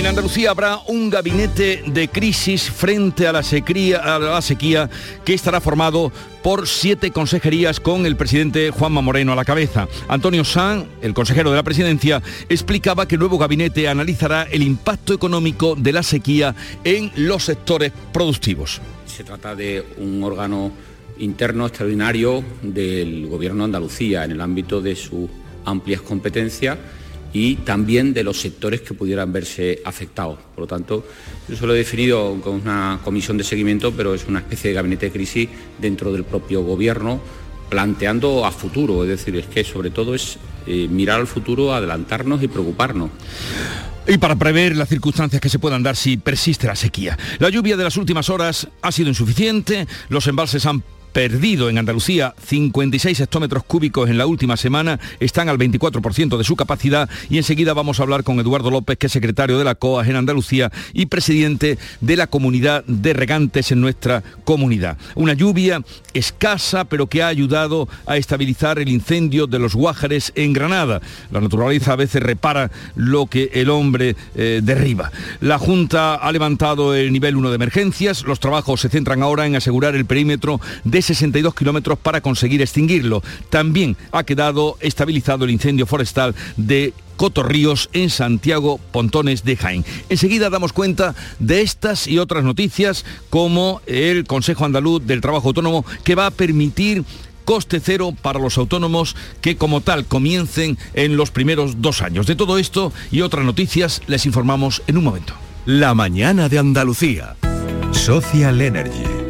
En Andalucía habrá un gabinete de crisis frente a la, sequía, a la sequía que estará formado por siete consejerías con el presidente Juanma Moreno a la cabeza. Antonio San, el consejero de la presidencia, explicaba que el nuevo gabinete analizará el impacto económico de la sequía en los sectores productivos. Se trata de un órgano interno extraordinario del Gobierno de Andalucía en el ámbito de sus amplias competencias y también de los sectores que pudieran verse afectados. Por lo tanto, yo se lo he definido con una comisión de seguimiento, pero es una especie de gabinete de crisis dentro del propio Gobierno, planteando a futuro, es decir, es que sobre todo es eh, mirar al futuro, adelantarnos y preocuparnos. Y para prever las circunstancias que se puedan dar si persiste la sequía. La lluvia de las últimas horas ha sido insuficiente, los embalses han perdido en Andalucía 56 hectómetros cúbicos en la última semana, están al 24% de su capacidad y enseguida vamos a hablar con Eduardo López, que es secretario de la COAS en Andalucía y presidente de la comunidad de regantes en nuestra comunidad. Una lluvia escasa, pero que ha ayudado a estabilizar el incendio de los Guájares en Granada. La naturaleza a veces repara lo que el hombre eh, derriba. La Junta ha levantado el nivel 1 de emergencias, los trabajos se centran ahora en asegurar el perímetro de 62 kilómetros para conseguir extinguirlo. También ha quedado estabilizado el incendio forestal de Cotorríos en Santiago Pontones de Jaén. Enseguida damos cuenta de estas y otras noticias como el Consejo Andaluz del Trabajo Autónomo que va a permitir coste cero para los autónomos que como tal comiencen en los primeros dos años. De todo esto y otras noticias les informamos en un momento. La mañana de Andalucía. Social Energy.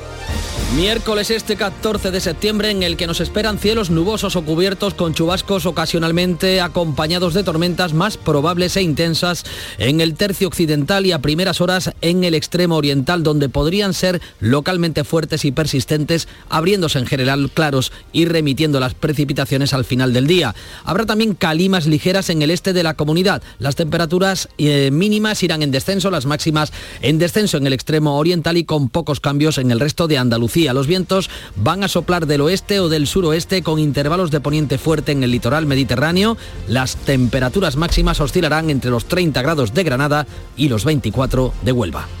Miércoles este 14 de septiembre en el que nos esperan cielos nubosos o cubiertos con chubascos ocasionalmente acompañados de tormentas más probables e intensas en el tercio occidental y a primeras horas en el extremo oriental donde podrían ser localmente fuertes y persistentes abriéndose en general claros y remitiendo las precipitaciones al final del día. Habrá también calimas ligeras en el este de la comunidad. Las temperaturas eh, mínimas irán en descenso, las máximas en descenso en el extremo oriental y con pocos cambios en el resto de Andalucía. Los vientos van a soplar del oeste o del suroeste con intervalos de poniente fuerte en el litoral mediterráneo. Las temperaturas máximas oscilarán entre los 30 grados de Granada y los 24 de Huelva.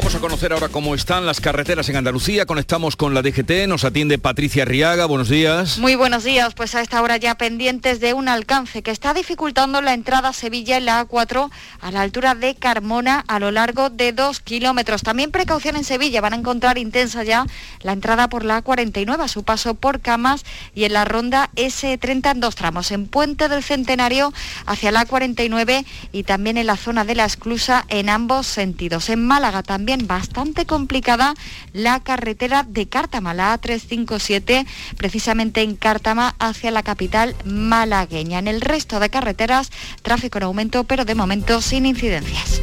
Vamos a conocer ahora cómo están las carreteras en Andalucía. Conectamos con la DGT, nos atiende Patricia Riaga. Buenos días. Muy buenos días, pues a esta hora ya pendientes de un alcance que está dificultando la entrada a Sevilla en la A4 a la altura de Carmona a lo largo de dos kilómetros. También precaución en Sevilla, van a encontrar intensa ya la entrada por la A49 a su paso por Camas y en la ronda S30 en dos tramos, en Puente del Centenario hacia la A49 y también en la zona de la Esclusa en ambos sentidos. En Málaga también bastante complicada la carretera de Cártama, la A357, precisamente en Cártama hacia la capital malagueña. En el resto de carreteras, tráfico en aumento, pero de momento sin incidencias.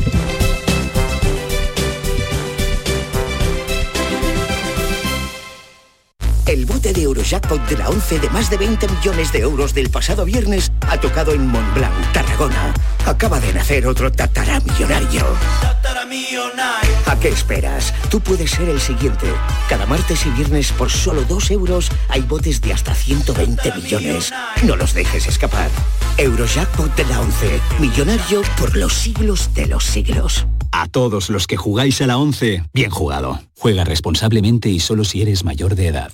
El bote de Eurojackpot de la 11 de más de 20 millones de euros del pasado viernes ha tocado en Montblanc, Tarragona. Acaba de nacer otro tataramillonario. ¿A qué esperas? Tú puedes ser el siguiente. Cada martes y viernes por solo 2 euros hay botes de hasta 120 millones. No los dejes escapar. Eurojackpot de la 11. Millonario por los siglos de los siglos. A todos los que jugáis a la 11, bien jugado. Juega responsablemente y solo si eres mayor de edad.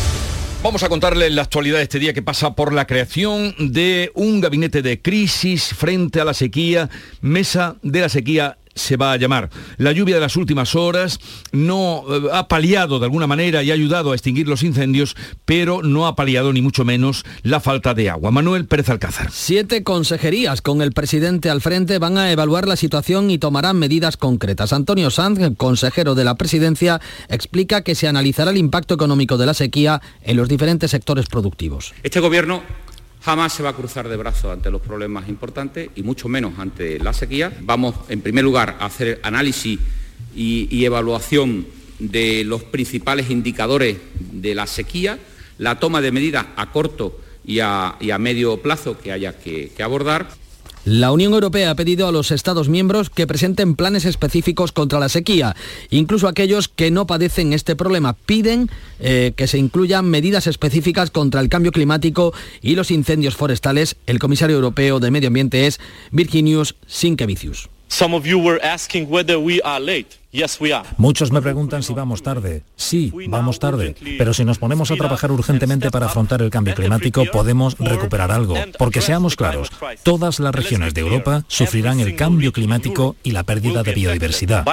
Vamos a contarle la actualidad de este día que pasa por la creación de un gabinete de crisis frente a la sequía, mesa de la sequía se va a llamar. La lluvia de las últimas horas no eh, ha paliado de alguna manera y ha ayudado a extinguir los incendios, pero no ha paliado ni mucho menos la falta de agua. Manuel Pérez Alcázar. Siete consejerías con el presidente al frente van a evaluar la situación y tomarán medidas concretas. Antonio Sanz, consejero de la presidencia, explica que se analizará el impacto económico de la sequía en los diferentes sectores productivos. Este gobierno jamás se va a cruzar de brazos ante los problemas importantes y mucho menos ante la sequía. Vamos, en primer lugar, a hacer análisis y, evaluación de los principales indicadores de la sequía, la toma de medidas a corto y a, medio plazo que haya que abordar la Unión Europea ha pedido a los Estados miembros que presenten planes específicos contra la sequía. Incluso aquellos que no padecen este problema piden eh, que se incluyan medidas específicas contra el cambio climático y los incendios forestales. El comisario europeo de Medio Ambiente es Virginius Sinkevicius. Muchos me preguntan si vamos tarde. Sí, vamos tarde. Pero si nos ponemos a trabajar urgentemente para afrontar el cambio climático, podemos recuperar algo. Porque seamos claros, todas las regiones de Europa sufrirán el cambio climático y la pérdida de biodiversidad.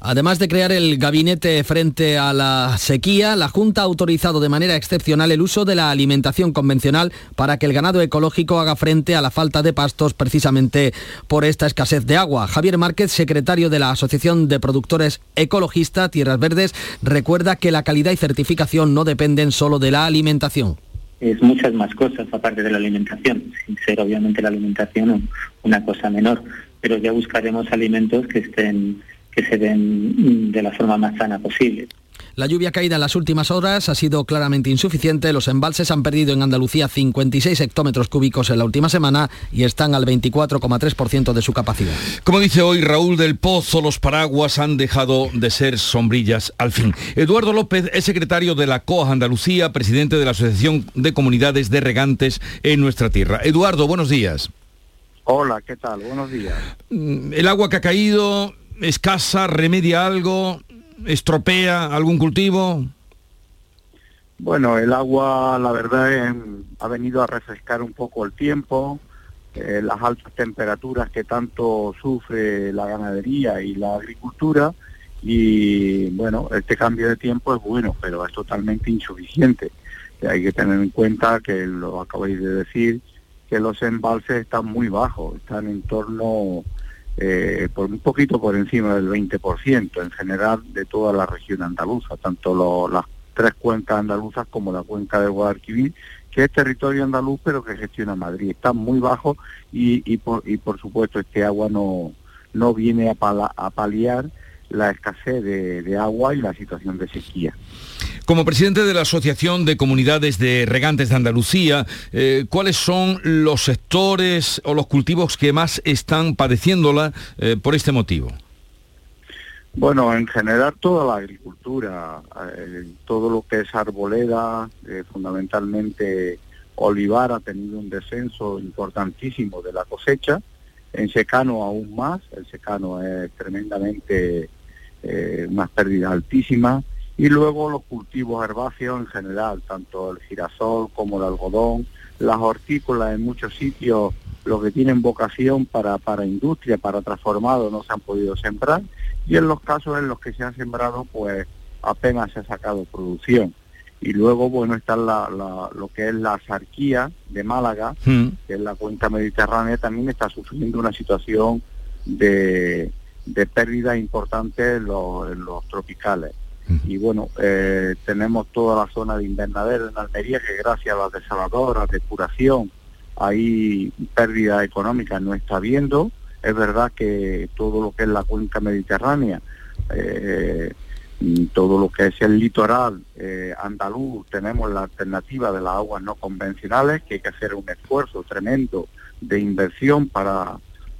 Además de crear el gabinete frente a la sequía, la Junta ha autorizado de manera excepcional el uso de la alimentación convencional para que el ganado ecológico haga frente a la falta de pastos precisamente por esta escasez de agua. Javier Márquez, secretario de la Asociación de Productores Ecologistas Tierras Verdes, recuerda que la calidad y certificación no dependen solo de la alimentación. Es muchas más cosas aparte de la alimentación, sin ser obviamente la alimentación una cosa menor, pero ya buscaremos alimentos que estén que se den de la forma más sana posible. La lluvia caída en las últimas horas ha sido claramente insuficiente. Los embalses han perdido en Andalucía 56 hectómetros cúbicos en la última semana y están al 24,3% de su capacidad. Como dice hoy Raúl del Pozo, los paraguas han dejado de ser sombrillas al fin. Eduardo López es secretario de la COA Andalucía, presidente de la Asociación de Comunidades de Regantes en nuestra tierra. Eduardo, buenos días. Hola, ¿qué tal? Buenos días. Mm, el agua que ha caído escasa, remedia algo estropea algún cultivo? Bueno, el agua, la verdad, ha venido a refrescar un poco el tiempo. Eh, las altas temperaturas que tanto sufre la ganadería y la agricultura. Y bueno, este cambio de tiempo es bueno, pero es totalmente insuficiente. hay que tener en cuenta que lo acabáis de decir, que los embalses están muy bajos, están en torno eh, por un poquito por encima del 20% en general de toda la región andaluza, tanto las tres cuencas andaluzas como la cuenca del Guadalquivir, que es territorio andaluz pero que gestiona Madrid. Está muy bajo y, por, y por supuesto este agua no, no viene a paliar la escasez de agua y la situación de sequía. Como presidente de la Asociación de Comunidades de Regantes de Andalucía, eh, ¿cuáles son los sectores o los cultivos que más están padeciéndola eh, por este motivo? Bueno, en general toda la agricultura, eh, todo lo que es arboleda, fundamentalmente olivar ha tenido un descenso importantísimo de la cosecha, en secano aún más, el secano es tremendamente una pérdida altísima, y luego los cultivos herbáceos en general, tanto el girasol como el algodón, las hortícolas en muchos sitios, los que tienen vocación para, para industria, para transformado, no se han podido sembrar, y en los casos en los que se han sembrado, pues apenas se ha sacado producción. Y luego, bueno, está la, lo que es la sarquía de Málaga, hmm. que es la cuenca mediterránea, también está sufriendo una situación de, de pérdida importante en los tropicales y bueno, eh, tenemos toda la zona de invernadero en Almería que gracias a las desaladoras, depuración, ahí pérdida económica no está habiendo. Es verdad que todo lo que es la cuenca mediterránea, eh, todo lo que es el litoral eh, andaluz tenemos la alternativa de las aguas no convencionales, que hay que hacer un esfuerzo tremendo de inversión para,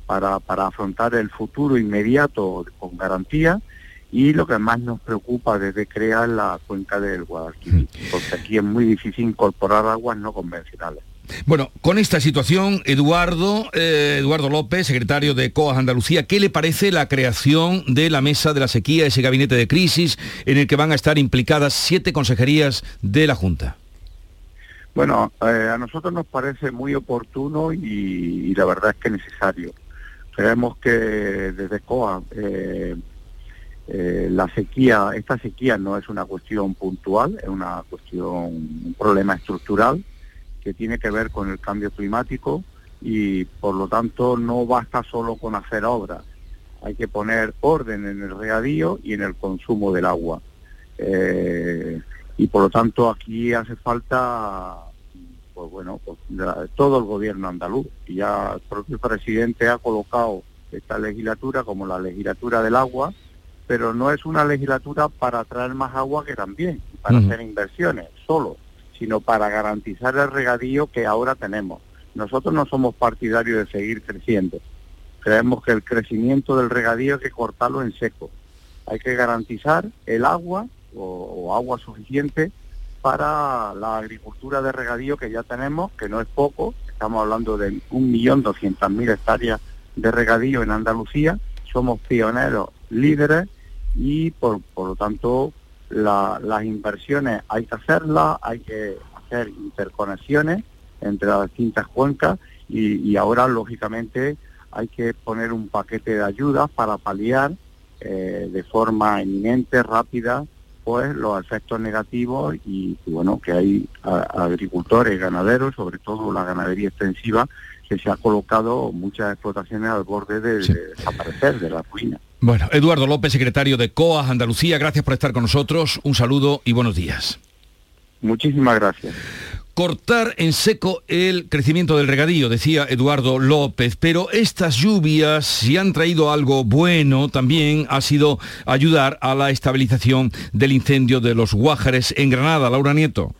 para, para afrontar el futuro inmediato con garantía y lo que más nos preocupa desde crear la cuenca del Guadalquivir, porque aquí es muy difícil incorporar aguas no convencionales. Bueno, con esta situación, Eduardo, eh, Eduardo López, secretario de COAS Andalucía, ¿qué le parece la creación de la mesa de la sequía, ese gabinete de crisis en el que van a estar implicadas siete consejerías de la Junta? Bueno, eh, a nosotros nos parece muy oportuno y, la verdad es que necesario. Creemos que desde COA eh, la sequía, esta sequía no es una cuestión puntual, es una cuestión, un problema estructural que tiene que ver con el cambio climático y por lo tanto no basta solo con hacer obras, hay que poner orden en el regadío y en el consumo del agua. Eh, y por lo tanto aquí hace falta pues bueno, pues, todo el gobierno andaluz. Y ya el propio presidente ha colocado esta legislatura como la legislatura del agua, pero no es una legislatura para traer más agua que también, para hacer inversiones, solo sino para garantizar el regadío que ahora tenemos. Nosotros no somos partidarios de seguir creciendo. Creemos que el crecimiento del regadío hay que cortarlo en seco. Hay que garantizar el agua o, agua suficiente para la agricultura de regadío que ya tenemos, que no es poco. Estamos hablando de 1.200.000 hectáreas de regadío en Andalucía. Somos pioneros, líderes y por, por lo tanto las inversiones hay que hacerlas, hay que hacer interconexiones entre las distintas cuencas y, ahora lógicamente hay que poner un paquete de ayudas para paliar eh, de forma eminente, rápida, pues los efectos negativos y, bueno que hay agricultores, ganaderos, sobre todo la ganadería extensiva, que se ha colocado muchas explotaciones al borde de, de desaparecer de la ruina. Bueno, Eduardo López, secretario de COAS Andalucía, gracias por estar con nosotros. Un saludo y buenos días. Muchísimas gracias. Cortar en seco el crecimiento del regadío, decía Eduardo López, pero estas lluvias, si han traído algo bueno, también ha sido ayudar a la estabilización del incendio de los Guájares en Granada. Laura Nieto.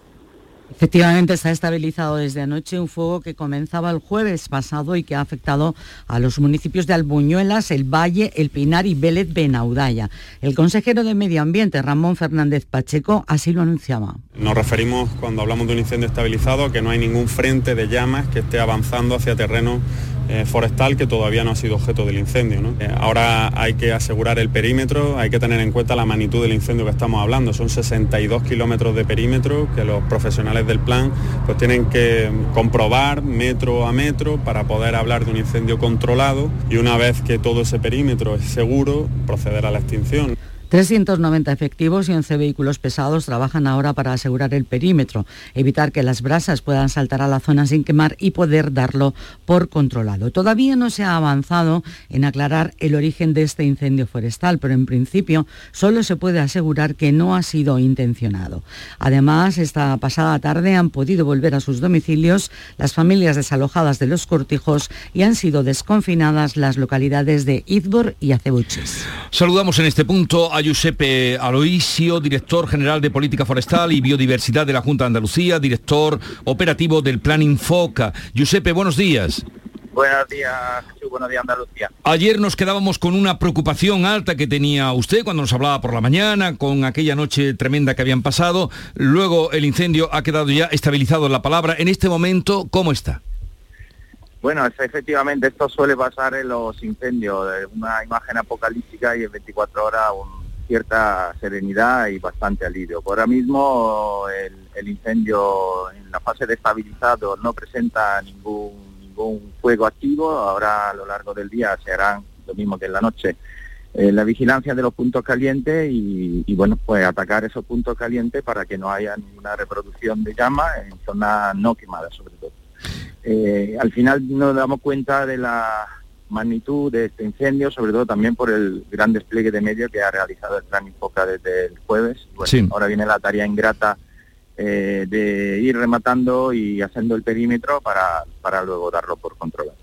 Efectivamente, se ha estabilizado desde anoche un fuego que comenzaba el jueves pasado y que ha afectado a los municipios de Albuñuelas, El Valle, El Pinar y Vélez Benaudaya. El consejero de Medio Ambiente, Ramón Fernández Pacheco, así lo anunciaba. Nos referimos, cuando hablamos de un incendio estabilizado, que no hay ningún frente de llamas que esté avanzando hacia terreno eh, forestal que todavía no ha sido objeto del incendio. Eh, ahora hay que asegurar el perímetro, hay que tener en cuenta la magnitud del incendio que estamos hablando. Son 62 kilómetros de perímetro que los profesionales del plan pues tienen que comprobar metro a metro para poder hablar de un incendio controlado y una vez que todo ese perímetro es seguro, proceder a la extinción. 390 efectivos y 11 vehículos pesados trabajan ahora para asegurar el perímetro, evitar que las brasas puedan saltar a la zona sin quemar y poder darlo por controlado. Todavía no se ha avanzado en aclarar el origen de este incendio forestal, pero en principio solo se puede asegurar que no ha sido intencionado. Además, esta pasada tarde han podido volver a sus domicilios las familias desalojadas de los cortijos y han sido desconfinadas las localidades de Izbor y Acebuches. Saludamos en este punto a Giuseppe Aloisio, director general de Política Forestal y Biodiversidad de la Junta de Andalucía, director operativo del Plan Infoca. Giuseppe, buenos días. Buenos días, Jesús. Buenos días, Andalucía. Ayer nos quedábamos con una preocupación alta que tenía usted cuando nos hablaba por la mañana, con aquella noche tremenda que habían pasado. Luego el incendio ha quedado ya estabilizado en la palabra. En este momento, ¿cómo está? Bueno, efectivamente esto suele pasar en los incendios, una imagen apocalíptica y en 24 horas un cierta serenidad y bastante alivio. Ahora mismo el, incendio en la fase de estabilizado no presenta ningún, ningún fuego activo, ahora a lo largo del día se harán lo mismo que en la noche. Eh, la vigilancia de los puntos calientes y, bueno, pues atacar esos puntos calientes para que no haya ninguna reproducción de llamas en zonas no quemadas sobre todo. Eh, al final nos damos cuenta de la magnitud de este incendio, sobre todo también por el gran despliegue de medios que ha realizado el plan Infoca desde el jueves. Ahora viene la tarea ingrata eh, de ir rematando y haciendo el perímetro para, para luego darlo por controlado.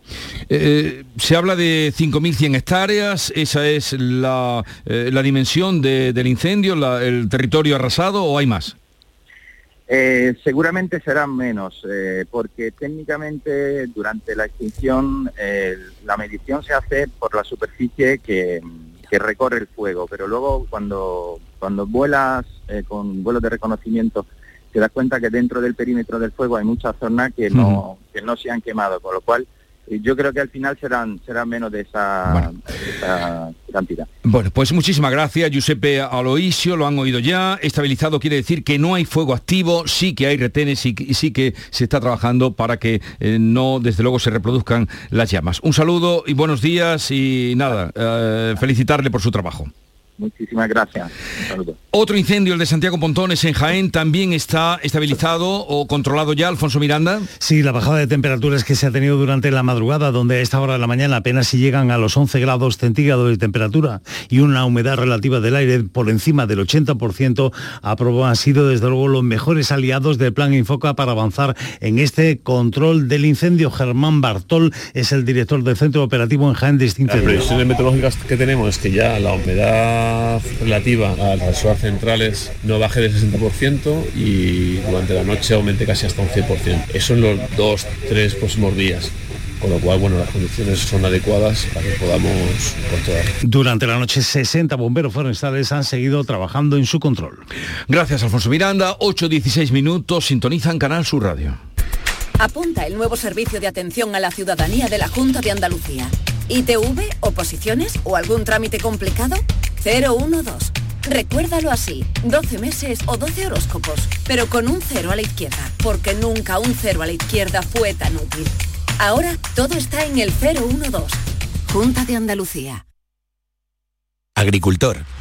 Eh, se habla de 5.100 hectáreas, esa es la, eh, la dimensión de- del incendio, la- el territorio arrasado o hay más? Eh, seguramente serán menos, eh, porque técnicamente durante la extinción eh, la medición se hace por la superficie que, que recorre el fuego, pero luego cuando, cuando vuelas eh, con vuelos de reconocimiento te das cuenta que dentro del perímetro del fuego hay muchas zonas que no, que no se han quemado, con lo cual yo creo que al final serán, serán menos de esa, de esa cantidad. Bueno, pues muchísimas gracias, Giuseppe Aloisio, lo han oído ya. Estabilizado quiere decir que no hay fuego activo, sí que hay retenes y, y sí que se está trabajando para que eh, no, desde luego, se reproduzcan las llamas. Un saludo y buenos días y nada, eh, felicitarle por su trabajo. Muchísimas gracias. Otro incendio, el de Santiago Pontones en Jaén, también está estabilizado o controlado ya, Alfonso Miranda. Sí, la bajada de temperaturas que se ha tenido durante la madrugada, donde a esta hora de la mañana apenas si llegan a los 11 grados centígrados de temperatura y una humedad relativa del aire por encima del 80%, aprobó, han sido desde luego los mejores aliados del Plan Infoca para avanzar en este control del incendio. Germán Bartol es el director del Centro Operativo en Jaén de este Las previsiones meteorológicas que tenemos es que ya la humedad relativa a las horas centrales no baje del 60% y durante la noche aumente casi hasta un 100%. Eso en los dos, tres próximos días. Con lo cual, bueno, las condiciones son adecuadas para que podamos controlar. Durante la noche 60 bomberos forestales han seguido trabajando en su control. Gracias, Alfonso Miranda. 8.16 minutos, sintonizan Canal Sur Radio. Apunta el nuevo servicio de atención a la ciudadanía de la Junta de Andalucía. ITV, oposiciones o algún trámite complicado? 012. Recuérdalo así, 12 meses o 12 horóscopos, pero con un cero a la izquierda, porque nunca un cero a la izquierda fue tan útil. Ahora todo está en el 012. Junta de Andalucía. Agricultor,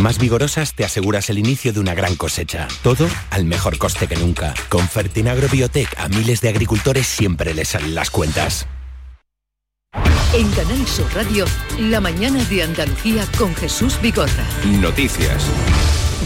más vigorosas te aseguras el inicio de una gran cosecha. Todo al mejor coste que nunca. Con Fertinagro Biotech a miles de agricultores siempre les salen las cuentas. En Canal Sur Radio, la mañana de Andalucía con Jesús Vigorra. Noticias.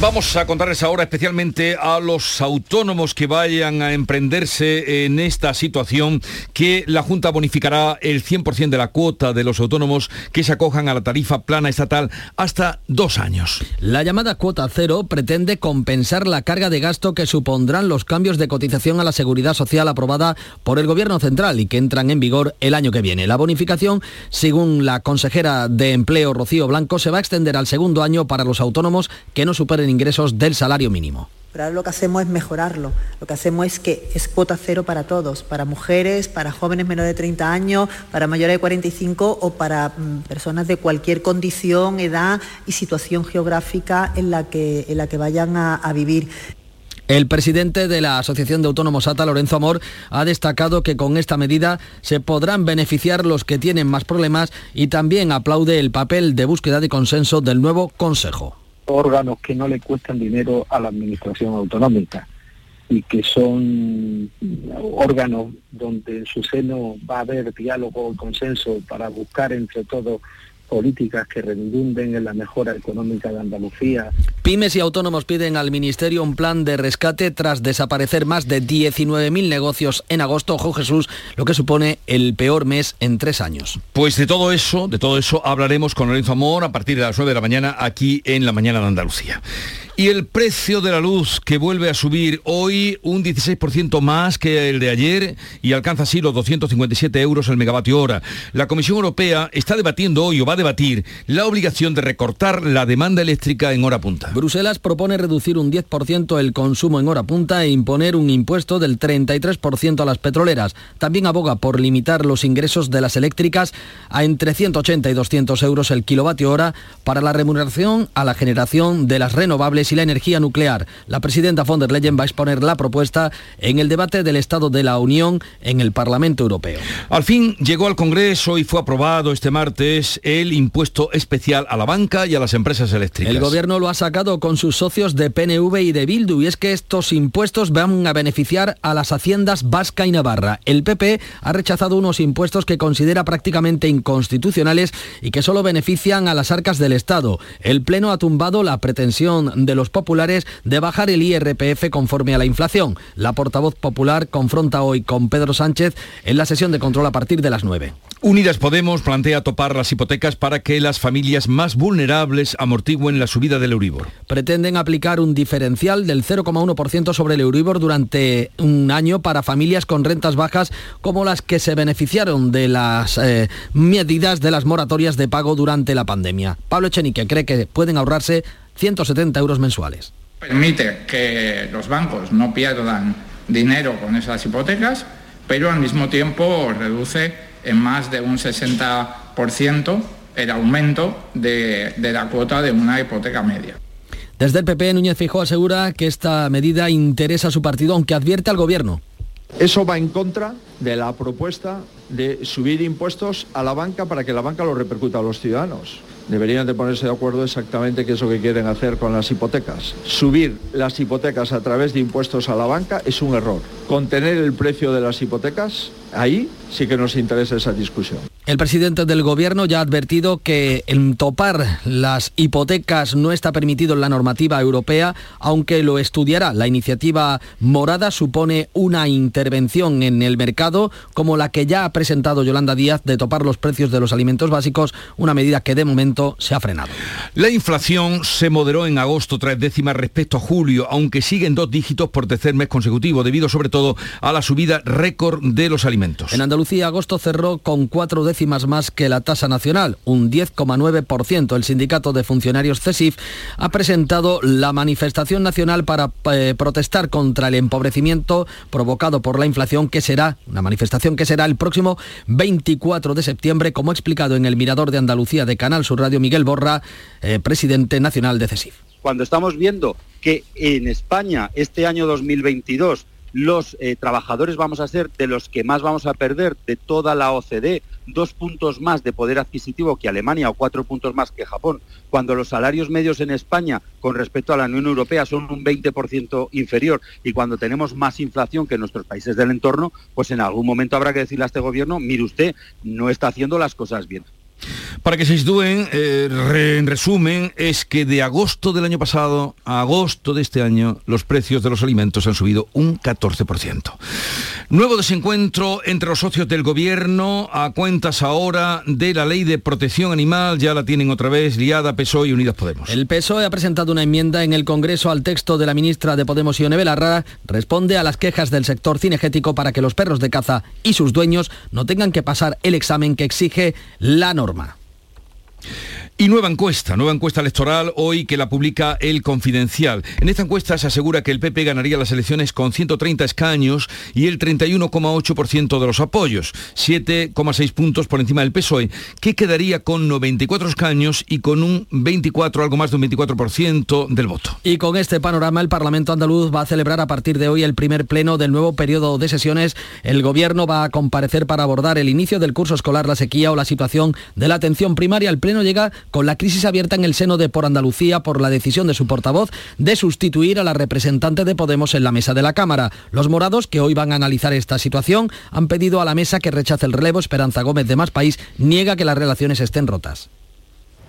Vamos a contarles ahora especialmente a los autónomos que vayan a emprenderse en esta situación que la Junta bonificará el 100% de la cuota de los autónomos que se acojan a la tarifa plana estatal hasta dos años. La llamada cuota cero pretende compensar la carga de gasto que supondrán los cambios de cotización a la seguridad social aprobada por el Gobierno Central y que entran en vigor el año que viene. La bonificación, según la consejera de Empleo Rocío Blanco, se va a extender al segundo año para los autónomos que no superen ingresos del salario mínimo. Pero ahora lo que hacemos es mejorarlo. Lo que hacemos es que es cuota cero para todos, para mujeres, para jóvenes menores de 30 años, para mayores de 45 o para mm, personas de cualquier condición, edad y situación geográfica en la que, en la que vayan a, a vivir. El presidente de la Asociación de Autónomos ATA, Lorenzo Amor, ha destacado que con esta medida se podrán beneficiar los que tienen más problemas y también aplaude el papel de búsqueda de consenso del nuevo Consejo. Órganos que no le cuestan dinero a la administración autonómica y que son órganos donde en su seno va a haber diálogo, consenso para buscar entre todos políticas que redunden en la mejora económica de Andalucía. Pymes y autónomos piden al Ministerio un plan de rescate tras desaparecer más de 19.000 negocios en agosto, ojo Jesús, lo que supone el peor mes en tres años. Pues de todo eso, de todo eso hablaremos con Lorenzo Amor a partir de las 9 de la mañana aquí en la mañana de Andalucía. Y el precio de la luz que vuelve a subir hoy un 16% más que el de ayer y alcanza así los 257 euros el megavatio hora. La Comisión Europea está debatiendo hoy o va a debatir la obligación de recortar la demanda eléctrica en hora punta. Bruselas propone reducir un 10% el consumo en hora punta e imponer un impuesto del 33% a las petroleras. También aboga por limitar los ingresos de las eléctricas a entre 180 y 200 euros el kilovatio hora para la remuneración a la generación de las renovables y la energía nuclear. La presidenta von der Leyen va a exponer la propuesta en el debate del Estado de la Unión en el Parlamento Europeo. Al fin llegó al Congreso y fue aprobado este martes el impuesto especial a la banca y a las empresas eléctricas. El gobierno lo ha sacado con sus socios de PNV y de Bildu y es que estos impuestos van a beneficiar a las haciendas vasca y navarra. El PP ha rechazado unos impuestos que considera prácticamente inconstitucionales y que solo benefician a las arcas del Estado. El Pleno ha tumbado la pretensión de los populares de bajar el IRPF conforme a la inflación. La portavoz popular confronta hoy con Pedro Sánchez en la sesión de control a partir de las 9. Unidas Podemos plantea topar las hipotecas para que las familias más vulnerables amortigüen la subida del Euribor. Pretenden aplicar un diferencial del 0,1% sobre el Euribor durante un año para familias con rentas bajas como las que se beneficiaron de las eh, medidas de las moratorias de pago durante la pandemia. Pablo Echenique cree que pueden ahorrarse 170 euros mensuales. Permite que los bancos no pierdan dinero con esas hipotecas, pero al mismo tiempo reduce en más de un 60% el aumento de, de la cuota de una hipoteca media. Desde el PP, Núñez Fijó asegura que esta medida interesa a su partido, aunque advierte al gobierno. Eso va en contra de la propuesta de subir impuestos a la banca para que la banca lo repercuta a los ciudadanos. Deberían de ponerse de acuerdo exactamente qué es lo que quieren hacer con las hipotecas. Subir las hipotecas a través de impuestos a la banca es un error. Contener el precio de las hipotecas, ahí sí que nos interesa esa discusión. El presidente del gobierno ya ha advertido que el topar las hipotecas no está permitido en la normativa europea, aunque lo estudiará. La iniciativa morada supone una intervención en el mercado como la que ya ha presentado Yolanda Díaz de topar los precios de los alimentos básicos, una medida que de momento se ha frenado. La inflación se moderó en agosto tres décimas respecto a julio, aunque sigue en dos dígitos por tercer mes consecutivo, debido sobre todo a la subida récord de los alimentos. En Andalucía, agosto cerró con cuatro décimas más que la tasa nacional, un 10,9%. El sindicato de funcionarios CESIF ha presentado la manifestación nacional para eh, protestar contra el empobrecimiento provocado por la inflación, que será una manifestación que será el próximo 24 de septiembre, como ha explicado en el Mirador de Andalucía de Canal Sur Radio Miguel Borra, eh, presidente nacional de CESIF. Cuando estamos viendo que en España este año 2022 los eh, trabajadores vamos a ser de los que más vamos a perder de toda la OCDE, dos puntos más de poder adquisitivo que Alemania o cuatro puntos más que Japón, cuando los salarios medios en España con respecto a la Unión Europea son un 20% inferior y cuando tenemos más inflación que nuestros países del entorno, pues en algún momento habrá que decirle a este gobierno, mire usted, no está haciendo las cosas bien. Para que se sitúen, eh, en resumen, es que de agosto del año pasado a agosto de este año los precios de los alimentos han subido un 14%. Nuevo desencuentro entre los socios del gobierno a cuentas ahora de la ley de protección animal, ya la tienen otra vez liada PSOE y Unidas Podemos. El PSOE ha presentado una enmienda en el Congreso al texto de la ministra de Podemos Ione Belarra, responde a las quejas del sector cinegético para que los perros de caza y sus dueños no tengan que pasar el examen que exige la norma. Y nueva encuesta, nueva encuesta electoral hoy que la publica El Confidencial. En esta encuesta se asegura que el PP ganaría las elecciones con 130 escaños y el 31,8% de los apoyos, 7,6 puntos por encima del PSOE, que quedaría con 94 escaños y con un 24, algo más de un 24% del voto. Y con este panorama el Parlamento andaluz va a celebrar a partir de hoy el primer pleno del nuevo periodo de sesiones. El gobierno va a comparecer para abordar el inicio del curso escolar, la sequía o la situación de la atención primaria. El pleno llega con la crisis abierta en el seno de Por Andalucía por la decisión de su portavoz de sustituir a la representante de Podemos en la mesa de la Cámara. Los morados, que hoy van a analizar esta situación, han pedido a la mesa que rechace el relevo. Esperanza Gómez de Más País niega que las relaciones estén rotas.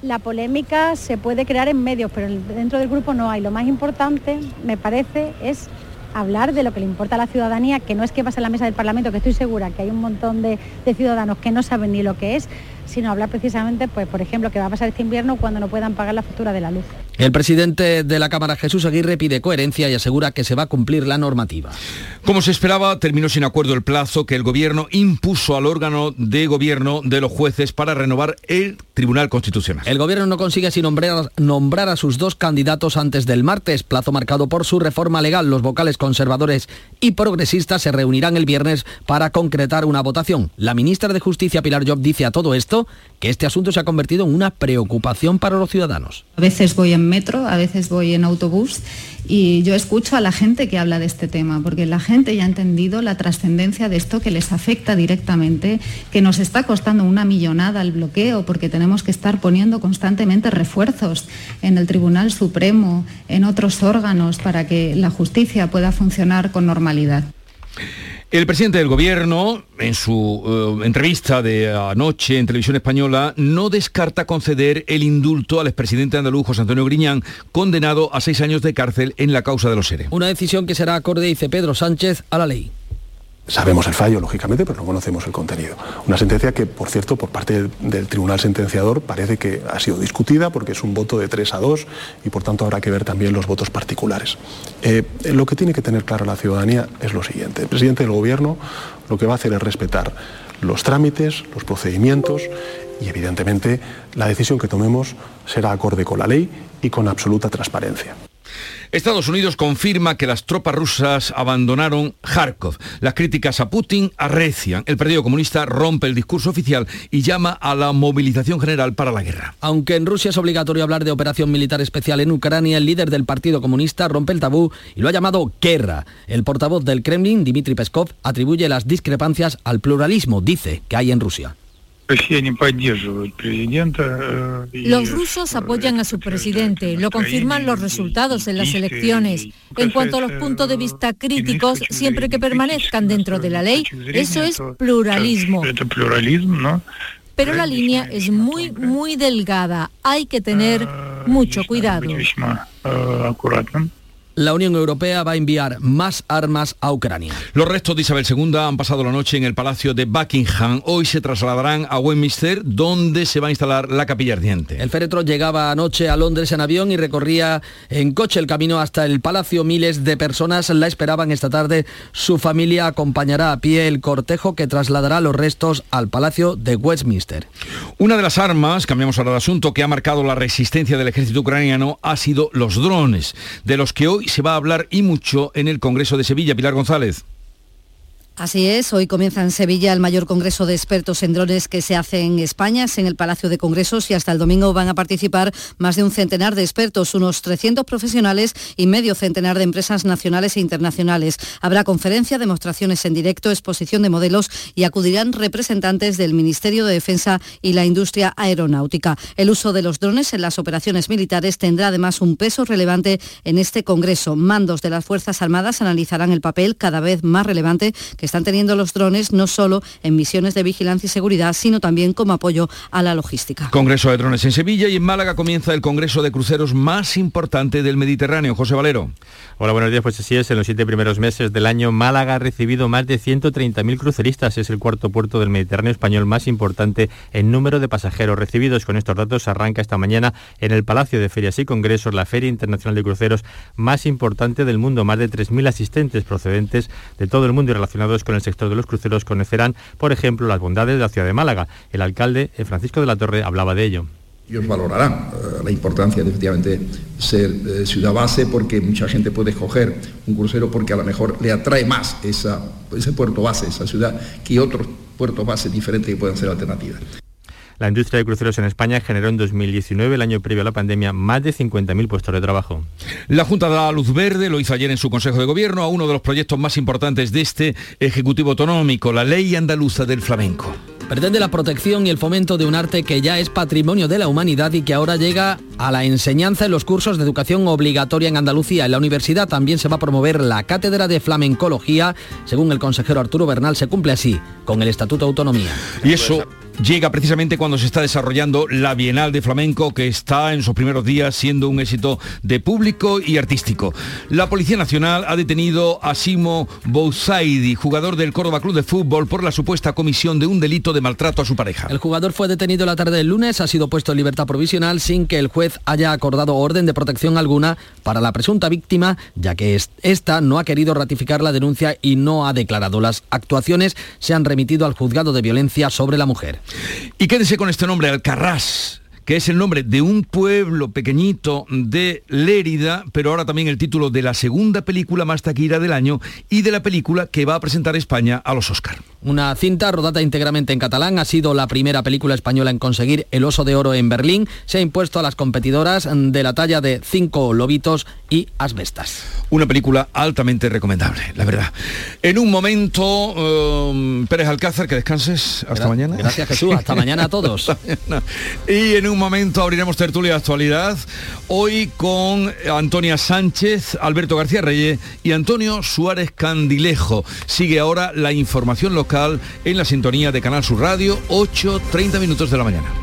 La polémica se puede crear en medios, pero dentro del grupo no hay. Lo más importante, me parece, es hablar de lo que le importa a la ciudadanía, que no es que pase en la mesa del Parlamento, que estoy segura que hay un montón de, de ciudadanos que no saben ni lo que es, sino hablar precisamente, pues, por ejemplo, qué va a pasar este invierno cuando no puedan pagar la factura de la luz. El presidente de la Cámara, Jesús Aguirre, pide coherencia y asegura que se va a cumplir la normativa. Como se esperaba, terminó sin acuerdo el plazo que el gobierno impuso al órgano de gobierno de los jueces para renovar el Tribunal Constitucional. El gobierno no consigue así nombrar, nombrar a sus dos candidatos antes del martes, plazo marcado por su reforma legal. Los vocales conservadores y progresistas se reunirán el viernes para concretar una votación. La ministra de Justicia, Pilar Job, dice a todo esto que este asunto se ha convertido en una preocupación para los ciudadanos. A veces voy en metro, a veces voy en autobús y yo escucho a la gente que habla de este tema, porque la gente ya ha entendido la trascendencia de esto que les afecta directamente, que nos está costando una millonada el bloqueo, porque tenemos que estar poniendo constantemente refuerzos en el Tribunal Supremo, en otros órganos, para que la justicia pueda funcionar con normalidad. El presidente del gobierno, en su eh, entrevista de anoche en televisión española, no descarta conceder el indulto al expresidente andaluz José Antonio Griñán, condenado a seis años de cárcel en la causa de los seres. Una decisión que será acorde, dice Pedro Sánchez, a la ley. Sabemos el fallo, lógicamente, pero no conocemos el contenido. Una sentencia que, por cierto, por parte del tribunal sentenciador parece que ha sido discutida porque es un voto de 3 a 2 y, por tanto, habrá que ver también los votos particulares. Eh, lo que tiene que tener claro la ciudadanía es lo siguiente. El presidente del Gobierno lo que va a hacer es respetar los trámites, los procedimientos y, evidentemente, la decisión que tomemos será acorde con la ley y con absoluta transparencia. Estados Unidos confirma que las tropas rusas abandonaron Kharkov. Las críticas a Putin arrecian. El Partido Comunista rompe el discurso oficial y llama a la movilización general para la guerra. Aunque en Rusia es obligatorio hablar de operación militar especial en Ucrania, el líder del Partido Comunista rompe el tabú y lo ha llamado guerra. El portavoz del Kremlin, Dmitry Peskov, atribuye las discrepancias al pluralismo, dice, que hay en Rusia. Los rusos apoyan a su presidente, lo confirman los resultados en las elecciones. En cuanto a los puntos de vista críticos, siempre que permanezcan dentro de la ley, eso es pluralismo. Pero la línea es muy, muy delgada. Hay que tener mucho cuidado. La Unión Europea va a enviar más armas a Ucrania. Los restos de Isabel II han pasado la noche en el Palacio de Buckingham. Hoy se trasladarán a Westminster, donde se va a instalar la capilla ardiente. El féretro llegaba anoche a Londres en avión y recorría en coche el camino hasta el Palacio. Miles de personas la esperaban esta tarde. Su familia acompañará a pie el cortejo que trasladará los restos al Palacio de Westminster. Una de las armas, cambiamos ahora de asunto, que ha marcado la resistencia del ejército ucraniano ha sido los drones, de los que hoy se va a hablar y mucho en el Congreso de Sevilla. Pilar González. Así es, hoy comienza en Sevilla el mayor congreso de expertos en drones que se hace en España, es en el Palacio de Congresos y hasta el domingo van a participar más de un centenar de expertos, unos 300 profesionales y medio centenar de empresas nacionales e internacionales. Habrá conferencia, demostraciones en directo, exposición de modelos y acudirán representantes del Ministerio de Defensa y la industria aeronáutica. El uso de los drones en las operaciones militares tendrá además un peso relevante en este congreso. Mandos de las Fuerzas Armadas analizarán el papel cada vez más relevante están teniendo los drones no solo en misiones de vigilancia y seguridad, sino también como apoyo a la logística. Congreso de drones en Sevilla y en Málaga comienza el Congreso de Cruceros más importante del Mediterráneo. José Valero. Hola, buenos días. Pues así es, en los siete primeros meses del año Málaga ha recibido más de 130.000 cruceristas. Es el cuarto puerto del Mediterráneo español más importante en número de pasajeros recibidos. Con estos datos arranca esta mañana en el Palacio de Ferias y Congresos la Feria Internacional de Cruceros más importante del mundo. Más de 3.000 asistentes procedentes de todo el mundo y relacionados con el sector de los cruceros conocerán, por ejemplo, las bondades de la ciudad de Málaga. El alcalde, eh, Francisco de la Torre, hablaba de ello. Ellos valorarán eh, la importancia de efectivamente ser eh, ciudad base porque mucha gente puede escoger un crucero porque a lo mejor le atrae más ese puerto base, esa ciudad, que otros puertos base diferentes que puedan ser alternativas. La industria de cruceros en España generó en 2019, el año previo a la pandemia, más de 50.000 puestos de trabajo. La Junta da luz verde, lo hizo ayer en su Consejo de Gobierno, a uno de los proyectos más importantes de este Ejecutivo Autonómico, la Ley Andaluza del Flamenco. Pretende la protección y el fomento de un arte que ya es patrimonio de la humanidad y que ahora llega a la enseñanza en los cursos de educación obligatoria en Andalucía. En la universidad también se va a promover la cátedra de flamencología. Según el consejero Arturo Bernal, se cumple así con el Estatuto de Autonomía. Y eso llega precisamente cuando se está desarrollando la Bienal de Flamenco, que está en sus primeros días siendo un éxito de público y artístico. La Policía Nacional ha detenido a Simo Bouzaidi, jugador del Córdoba Club de Fútbol, por la supuesta comisión de un delito de maltrato a su pareja. El jugador fue detenido la tarde del lunes, ha sido puesto en libertad provisional sin que el juez haya acordado orden de protección alguna para la presunta víctima, ya que esta no ha querido ratificar la denuncia y no ha declarado. Las actuaciones se han remitido al juzgado de violencia sobre la mujer. Y quédese con este nombre, Alcarrás que es el nombre de un pueblo pequeñito de Lérida, pero ahora también el título de la segunda película más taquilla del año y de la película que va a presentar España a los Oscar. Una cinta rodada íntegramente en catalán ha sido la primera película española en conseguir el Oso de Oro en Berlín. Se ha impuesto a las competidoras de la talla de Cinco Lobitos y Asbestas. Una película altamente recomendable, la verdad. En un momento, um, Pérez Alcázar, que descanses. Hasta mañana. Gracias Jesús, hasta mañana a todos. y en un momento abriremos tertulia de actualidad. Hoy con Antonia Sánchez, Alberto García Reyes y Antonio Suárez Candilejo. Sigue ahora la información local en la sintonía de Canal Sur Radio, 8.30 minutos de la mañana.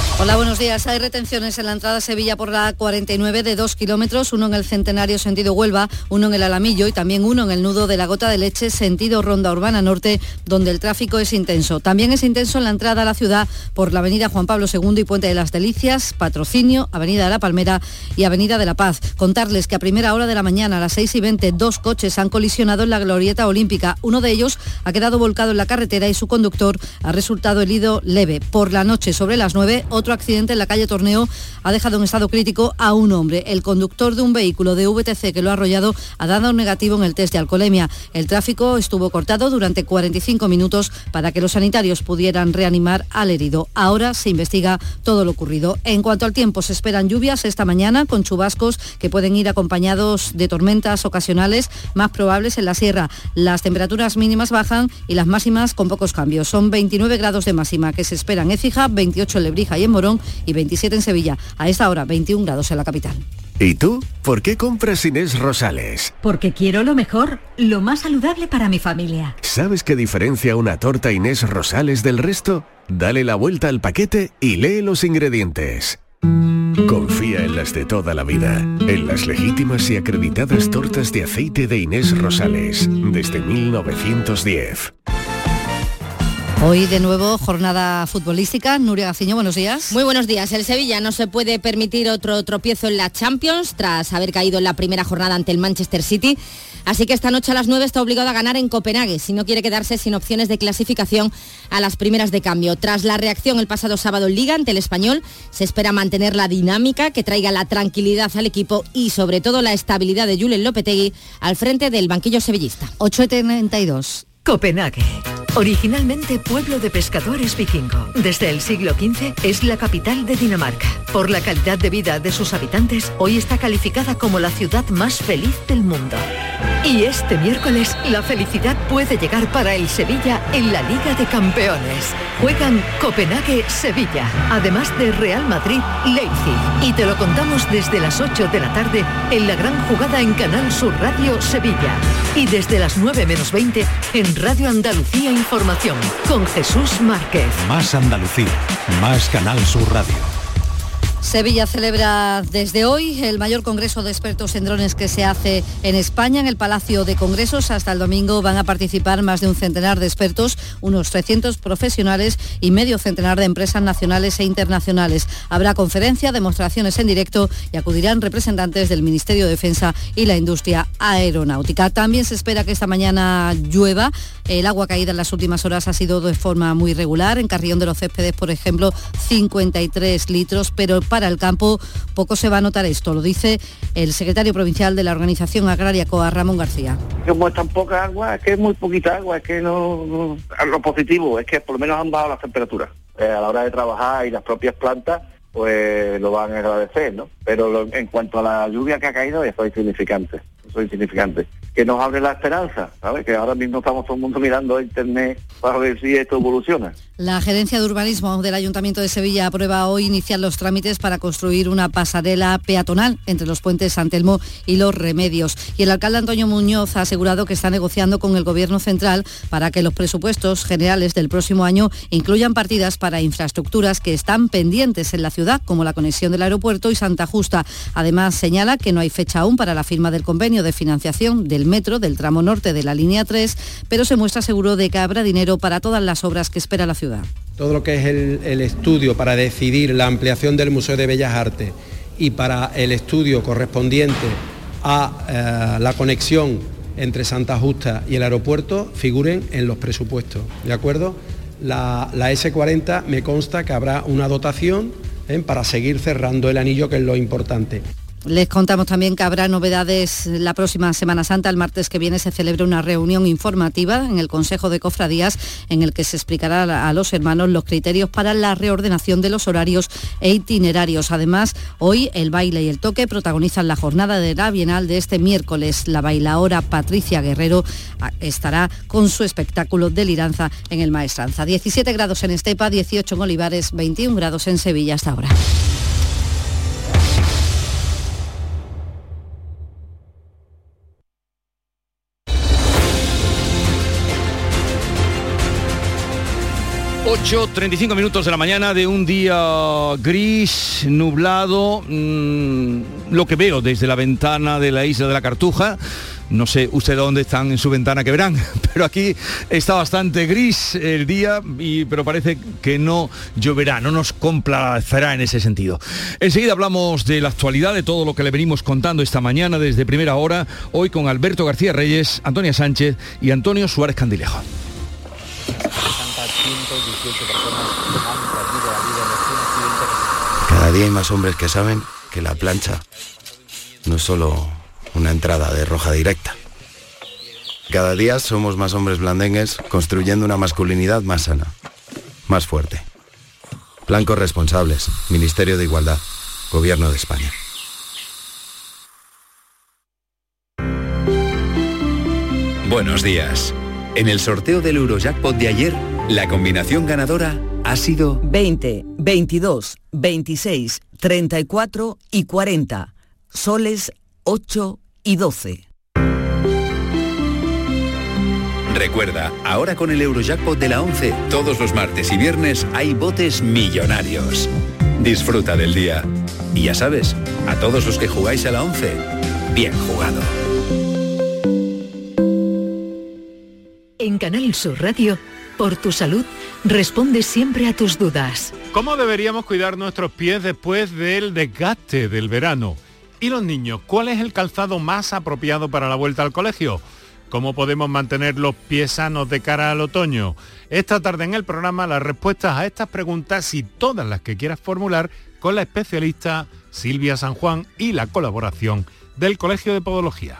Hola, buenos días. Hay retenciones en la entrada a Sevilla por la 49 de 2 kilómetros, uno en el Centenario sentido Huelva, uno en el Alamillo y también uno en el nudo de la Gota de Leche sentido Ronda Urbana Norte, donde el tráfico es intenso. También es intenso en la entrada a la ciudad por la Avenida Juan Pablo II y Puente de las Delicias, Patrocinio, Avenida de la Palmera y Avenida de la Paz. Contarles que a primera hora de la mañana, a las 6 y 20, dos coches han colisionado en la Glorieta Olímpica. Uno de ellos ha quedado volcado en la carretera y su conductor ha resultado herido leve. Por la noche, sobre las 9, otro accidente en la calle Torneo ha dejado en estado crítico a un hombre. El conductor de un vehículo de VTC que lo ha arrollado ha dado negativo en el test de alcoholemia. El tráfico estuvo cortado durante 45 minutos para que los sanitarios pudieran reanimar al herido. Ahora se investiga todo lo ocurrido. En cuanto al tiempo, se esperan lluvias esta mañana con chubascos que pueden ir acompañados de tormentas ocasionales más probables en la sierra. Las temperaturas mínimas bajan y las máximas con pocos cambios. Son 29 grados de máxima que se esperan en Écija, 28 en Lebrija y en Morón y 27 en Sevilla. A esta hora, 21 grados en la capital. ¿Y tú? ¿Por qué compras Inés Rosales? Porque quiero lo mejor, lo más saludable para mi familia. ¿Sabes qué diferencia una torta Inés Rosales del resto? Dale la vuelta al paquete y lee los ingredientes. Confía en las de toda la vida, en las legítimas y acreditadas tortas de aceite de Inés Rosales, desde 1910. Hoy de nuevo jornada futbolística. Nuria Gaciño, buenos días. Muy buenos días. El Sevilla no se puede permitir otro tropiezo en la Champions tras haber caído en la primera jornada ante el Manchester City. Así que esta noche a las 9 está obligado a ganar en Copenhague si no quiere quedarse sin opciones de clasificación a las primeras de cambio. Tras la reacción el pasado sábado en Liga ante el Español, se espera mantener la dinámica que traiga la tranquilidad al equipo y sobre todo la estabilidad de Julen Lopetegui al frente del banquillo sevillista. 8.32. Copenhague. Originalmente pueblo de pescadores vikingo, desde el siglo XV es la capital de Dinamarca. Por la calidad de vida de sus habitantes, hoy está calificada como la ciudad más feliz del mundo. Y este miércoles, la felicidad puede llegar para el Sevilla en la Liga de Campeones. Juegan Copenhague-Sevilla, además de Real Madrid-Leipzig. Y te lo contamos desde las 8 de la tarde en la gran jugada en Canal Sur Radio Sevilla. Y desde las 9 menos 20 en Radio Andalucía Información con Jesús Márquez. Más Andalucía, más Canal Sur Radio. Sevilla celebra desde hoy el mayor congreso de expertos en drones que se hace en España, en el Palacio de Congresos. Hasta el domingo van a participar más de un centenar de expertos, unos 300 profesionales y medio centenar de empresas nacionales e internacionales. Habrá conferencia, demostraciones en directo y acudirán representantes del Ministerio de Defensa y la industria aeronáutica. También se espera que esta mañana llueva. El agua caída en las últimas horas ha sido de forma muy regular. En Carrión de los Céspedes, por ejemplo, 53 litros, pero para el campo poco se va a notar esto, lo dice el secretario provincial de la Organización Agraria COA, Ramón García. Como es tan poca agua, que es muy poquita agua, es que no, lo positivo es que por lo menos han bajado las temperaturas. Eh, a la hora de trabajar y las propias plantas pues lo van a agradecer, ¿no? Pero en cuanto a la lluvia que ha caído, eso es insignificante, eso es insignificante. Que nos abre la esperanza, ¿sabes? Que ahora mismo estamos todo el mundo mirando a internet para ver si esto evoluciona. La Gerencia de Urbanismo del Ayuntamiento de Sevilla aprueba hoy iniciar los trámites para construir una pasarela peatonal entre los puentes San Telmo y Los Remedios. Y el alcalde Antonio Muñoz ha asegurado que está negociando con el Gobierno central para que los presupuestos generales del próximo año incluyan partidas para infraestructuras que están pendientes en la ciudad, como la conexión del aeropuerto y Santa Justa. Además, señala que no hay fecha aún para la firma del convenio de financiación del metro del tramo norte de la línea 3, pero se muestra seguro de que habrá dinero para todas las obras que espera la ciudad. Todo lo que es el, estudio para decidir la ampliación del Museo de Bellas Artes y para el estudio correspondiente a eh, la conexión entre Santa Justa y el aeropuerto figuren en los presupuestos. ¿De acuerdo? La, S40 me consta que habrá una dotación ¿eh? para seguir cerrando el anillo, que es lo importante. Les contamos también que habrá novedades la próxima Semana Santa. El martes que viene se celebra una reunión informativa en el Consejo de Cofradías en el que se explicará a los hermanos los criterios para la reordenación de los horarios e itinerarios. Además, hoy el baile y el toque protagonizan la jornada de la Bienal de este miércoles. La bailaora Patricia Guerrero ah, estará con su espectáculo de liranza en el Maestranza. 17 grados en Estepa, 18 en Olivares, 21 grados en Sevilla hasta ahora. 8, 35 minutos de la mañana de un día gris, nublado, mm, lo que veo desde la ventana de la isla de la Cartuja. No sé usted dónde están en su ventana que verán, pero aquí está bastante gris el día, y, pero parece que no lloverá, no nos complacerá en ese sentido. Enseguida hablamos de la actualidad, de todo lo que le venimos contando esta mañana desde primera hora, hoy con Alberto García Reyes, Antonia Sánchez y Antonio Suárez Candilejo. Cada día hay más hombres que saben que la plancha no es solo una entrada de roja directa. Cada día somos más hombres blandengues construyendo una masculinidad más sana, más fuerte. Blancos responsables, Ministerio de Igualdad, Gobierno de España. Buenos días. En el sorteo del Eurojackpot de ayer, la combinación ganadora ha sido 20, 22, 26, 34 y 40. Soles 8 y 12. Recuerda, ahora con el Eurojackpot de la 11, todos los martes y viernes hay botes millonarios. Disfruta del día. Y ya sabes, a todos los que jugáis a la 11, bien jugado. En Canal Sur Radio, por tu salud, responde siempre a tus dudas. ¿Cómo deberíamos cuidar nuestros pies después del desgaste del verano? ¿Y los niños? ¿Cuál es el calzado más apropiado para la vuelta al colegio? ¿Cómo podemos mantener los pies sanos de cara al otoño? Esta tarde en el programa las respuestas a estas preguntas y todas las que quieras formular con la especialista Silvia San Juan y la colaboración del Colegio de Podología.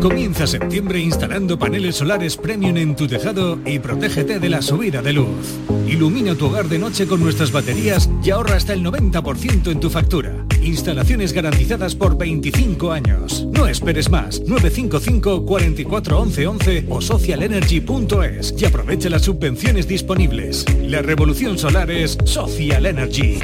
Comienza septiembre instalando paneles solares premium en tu tejado y protégete de la subida de luz. Ilumina tu hogar de noche con nuestras baterías y ahorra hasta el 90% en tu factura. Instalaciones garantizadas por 25 años. No esperes más. 955 44 11 11 o socialenergy.es y aprovecha las subvenciones disponibles. La revolución solar es Social Energy.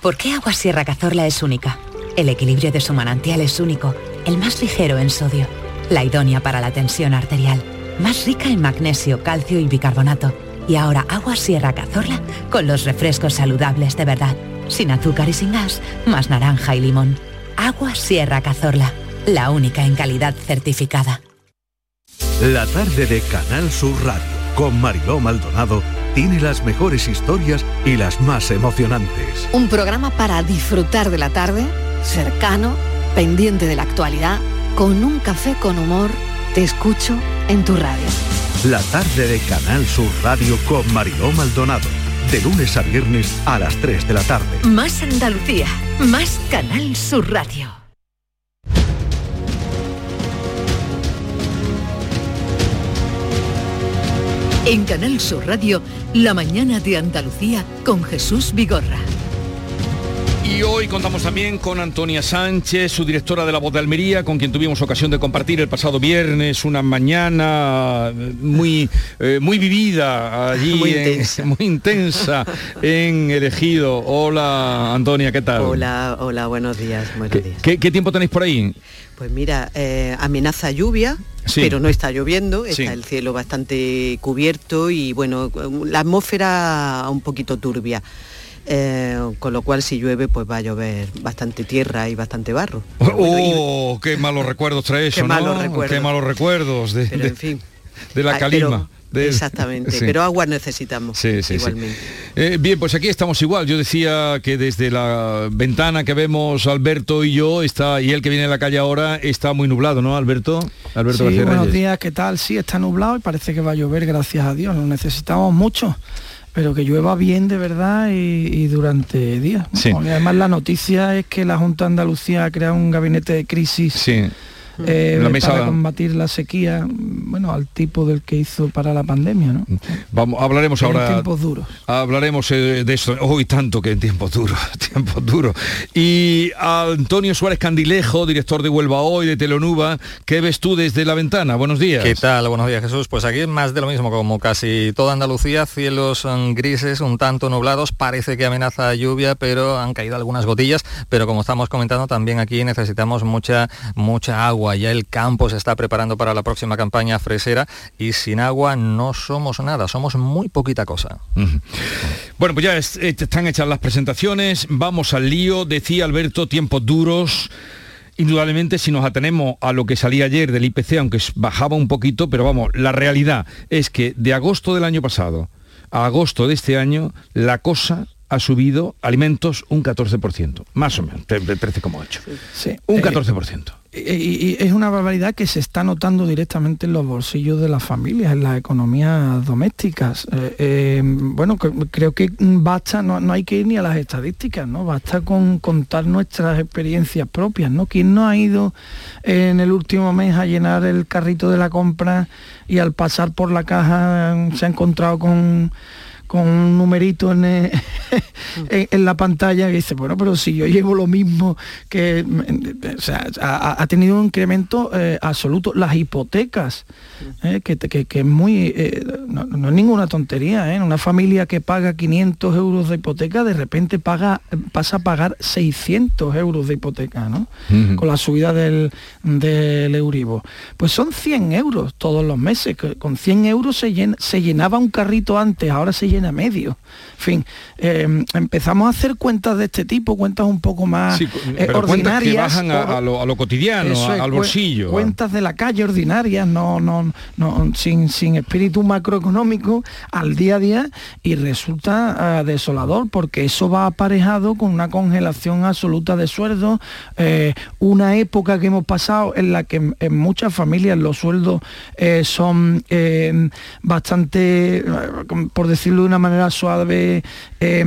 ¿Por qué Agua Sierra Cazorla es única? El equilibrio de su manantial es único el más ligero en sodio, la idónea para la tensión arterial, más rica en magnesio, calcio y bicarbonato. Y ahora agua Sierra Cazorla con los refrescos saludables de verdad, sin azúcar y sin gas, más naranja y limón. Agua Sierra Cazorla, la única en calidad certificada. La tarde de Canal Sur Radio con Mariló Maldonado tiene las mejores historias y las más emocionantes. Un programa para disfrutar de la tarde, cercano pendiente de la actualidad, con un café con humor, te escucho en tu radio. La tarde de Canal Sur Radio con Mariló Maldonado. De lunes a viernes a las 3 de la tarde. Más Andalucía, más Canal Sur Radio. En Canal Sur Radio, la mañana de Andalucía con Jesús Vigorra. Y hoy contamos también con Antonia Sánchez, su directora de La Voz de Almería, con quien tuvimos ocasión de compartir el pasado viernes una mañana muy, eh, muy vivida allí, Muy en- intensa. muy intensa en Elegido. Hola Antonia, ¿qué tal? Hola, hola, buenos días, buenos ¿Qué, días. qué- qué tiempo tenéis por ahí? Pues mira, eh, amenaza lluvia, Sí. pero no está lloviendo, está Sí. el cielo bastante cubierto y bueno, la atmósfera un poquito turbia. Eh, con lo cual si llueve pues va a llover bastante tierra y bastante barro. Oh, qué malos recuerdos trae eso, Qué ¿no? malos recuerdos. Qué malos recuerdos de, Pero de- en fin. de la Ah, calima. pero- de- exactamente, sí. pero agua necesitamos Sí, sí, sí. igualmente. Eh, bien, pues aquí estamos igual. Yo decía que desde la ventana que vemos Alberto y yo está y él que viene de la calle ahora está muy nublado, ¿no, Alberto? Alberto Sí, García buenos Reyes. días, ¿qué tal? Sí, está nublado y parece que va a llover, gracias a Dios. Lo necesitamos mucho, pero que llueva bien de verdad y, y durante días. Sí. Además la noticia es que la Junta de Andalucía ha creado un gabinete de crisis Sí. Eh, La mesa- para combatir la sequía, bueno, al tipo del que hizo para la pandemia, ¿no? Vamos, hablaremos En ahora. tiempos duros. Hablaremos eh, de eso. Hoy tanto que en tiempos duros, tiempos duros. Y a Antonio Suárez Candilejo, director de Huelva Hoy, de Telenuba, ¿qué ves tú desde la ventana? Buenos días. ¿Qué tal? Buenos días, Jesús. Pues aquí más de lo mismo, como casi toda Andalucía, cielos mm, grises, un tanto nublados, parece que amenaza lluvia, pero han caído algunas gotillas, pero como estamos comentando, también aquí necesitamos mucha, mucha agua. Ya el campo se está preparando para la próxima campaña fresera y sin agua no somos nada, somos muy poquita cosa. Bueno, pues ya es- eh, están hechas las presentaciones, vamos al lío, decía Alberto, tiempos duros. Indudablemente si nos atenemos a lo que salía ayer del IPC, aunque bajaba un poquito, pero vamos, la realidad es que de agosto del año pasado a agosto de este año, la cosa ha subido alimentos un 14%, más o menos, tre- 13,8. Sí. Un Eh, 14%. Y, es una barbaridad que se está notando directamente en los bolsillos de las familias, en las economías domésticas. Eh, eh, bueno, creo que basta, no, no hay que ir ni a las estadísticas, ¿no? Basta con contar nuestras experiencias propias, ¿no? ¿Quién no ha ido en el último mes a llenar el carrito de la compra y al pasar por la caja se ha encontrado con con un numerito en, eh, en, en la pantalla que dice, bueno, pero si yo llevo lo mismo que... O sea, ha, ha tenido un incremento eh, absoluto. Las hipotecas, eh, que, que- que es muy... eh, no, no es ninguna tontería, ¿eh? Una familia que paga 500 euros de hipoteca, de repente paga, pasa a pagar 600 euros de hipoteca, ¿no? Con la subida del, del Euribor. Pues son 100 euros todos los meses. que Con 100 euros se, llen- se llenaba un carrito antes, ahora se llena medio. En fin, eh, empezamos a hacer cuentas de este tipo, cuentas un poco más Sí, eh, que ordinarias. bajan a, lo, a lo cotidiano, es, al bolsillo. Cuentas de la calle ordinarias, no, no, no, sin, sin espíritu macroeconómico al día a día y resulta ah, desolador porque eso va aparejado con una congelación absoluta de sueldos, eh, una época que hemos pasado en la que en, en muchas familias los sueldos eh, son bastante, eh, por decirlo de una manera suave, eh,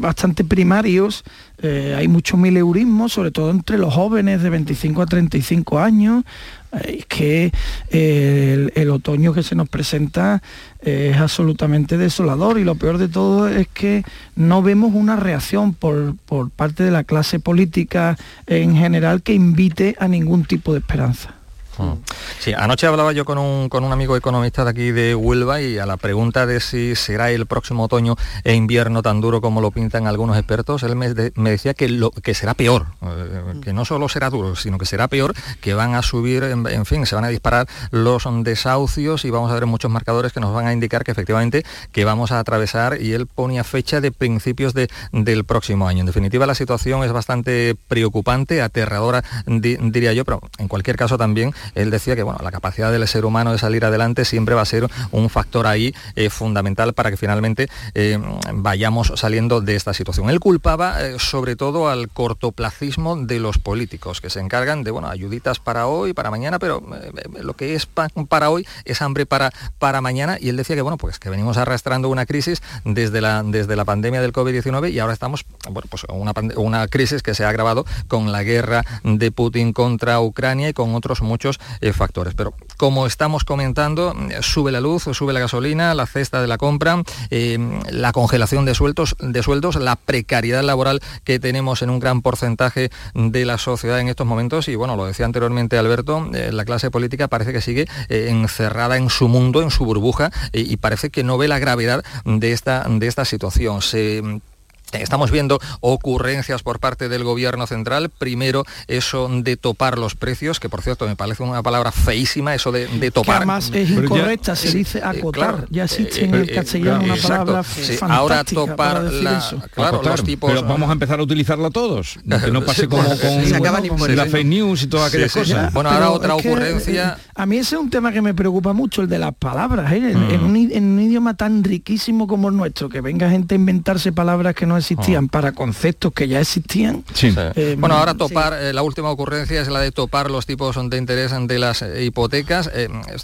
bastante primarios. Eh, hay mucho mileurismo, sobre todo entre los jóvenes de 25 a 35 años. Eh, es que eh, el, otoño que se nos presenta es absolutamente desolador y lo peor de todo es que no vemos una reacción por, por parte de la clase política en general que invite a ningún tipo de esperanza. Mm. Sí, anoche hablaba yo con un, con un amigo economista de aquí de Huelva y a la pregunta de si será el próximo otoño e invierno tan duro como lo pintan algunos expertos, él me, de- me decía que, lo, que será peor, eh, que no solo será duro, sino que será peor, que van a subir, en, en fin, se van a disparar los desahucios y vamos a ver muchos marcadores que nos van a indicar que efectivamente que vamos a atravesar y él ponía fecha de principios de- del próximo año. En definitiva, la situación es bastante preocupante, aterradora, di- diría yo, pero en cualquier caso también él decía que bueno, la capacidad del ser humano de salir adelante siempre va a ser un factor ahí eh, fundamental para que finalmente eh, vayamos saliendo de esta situación. Él culpaba eh, sobre todo al cortoplacismo de los políticos que se encargan de bueno, ayuditas para hoy, para mañana, pero lo que es pa- para hoy es hambre para, para mañana y él decía que bueno, pues que venimos arrastrando una crisis desde la, desde la pandemia del COVID-19 y ahora estamos, bueno, pues una, una crisis que se ha agravado con la guerra de Putin contra Ucrania y con otros muchos eh, factores. Pero como estamos comentando, sube la luz, sube la gasolina, la cesta de la compra, eh, la congelación de sueldos, de sueldos, la precariedad laboral que tenemos en un gran porcentaje de la sociedad en estos momentos. Y bueno, lo decía anteriormente Alberto, eh, la clase política parece que sigue encerrada en su mundo, en su burbuja, y parece que no ve la gravedad de esta, de esta situación. Se Estamos viendo ocurrencias por parte del gobierno central. Primero, eso de topar los precios, que por cierto me parece una palabra feísima, eso de, topar. Que además es incorrecta, se dice acotar. ya existe en el castellano una palabra Ahora topar la, claro, los tipos. Pero vamos a empezar a utilizarla todos. Que no pase como con la fake news y todas aquellas cosas. Bueno, ahora otra ocurrencia. A mí ese es un tema que me preocupa mucho, el de las palabras. ¿eh? En, un, en un idioma tan riquísimo como el nuestro, que venga gente a inventarse palabras que no existían oh. para conceptos que ya existían. Eh, bueno, ahora topar, eh, la última ocurrencia es la de topar los tipos de interés de las eh, hipotecas.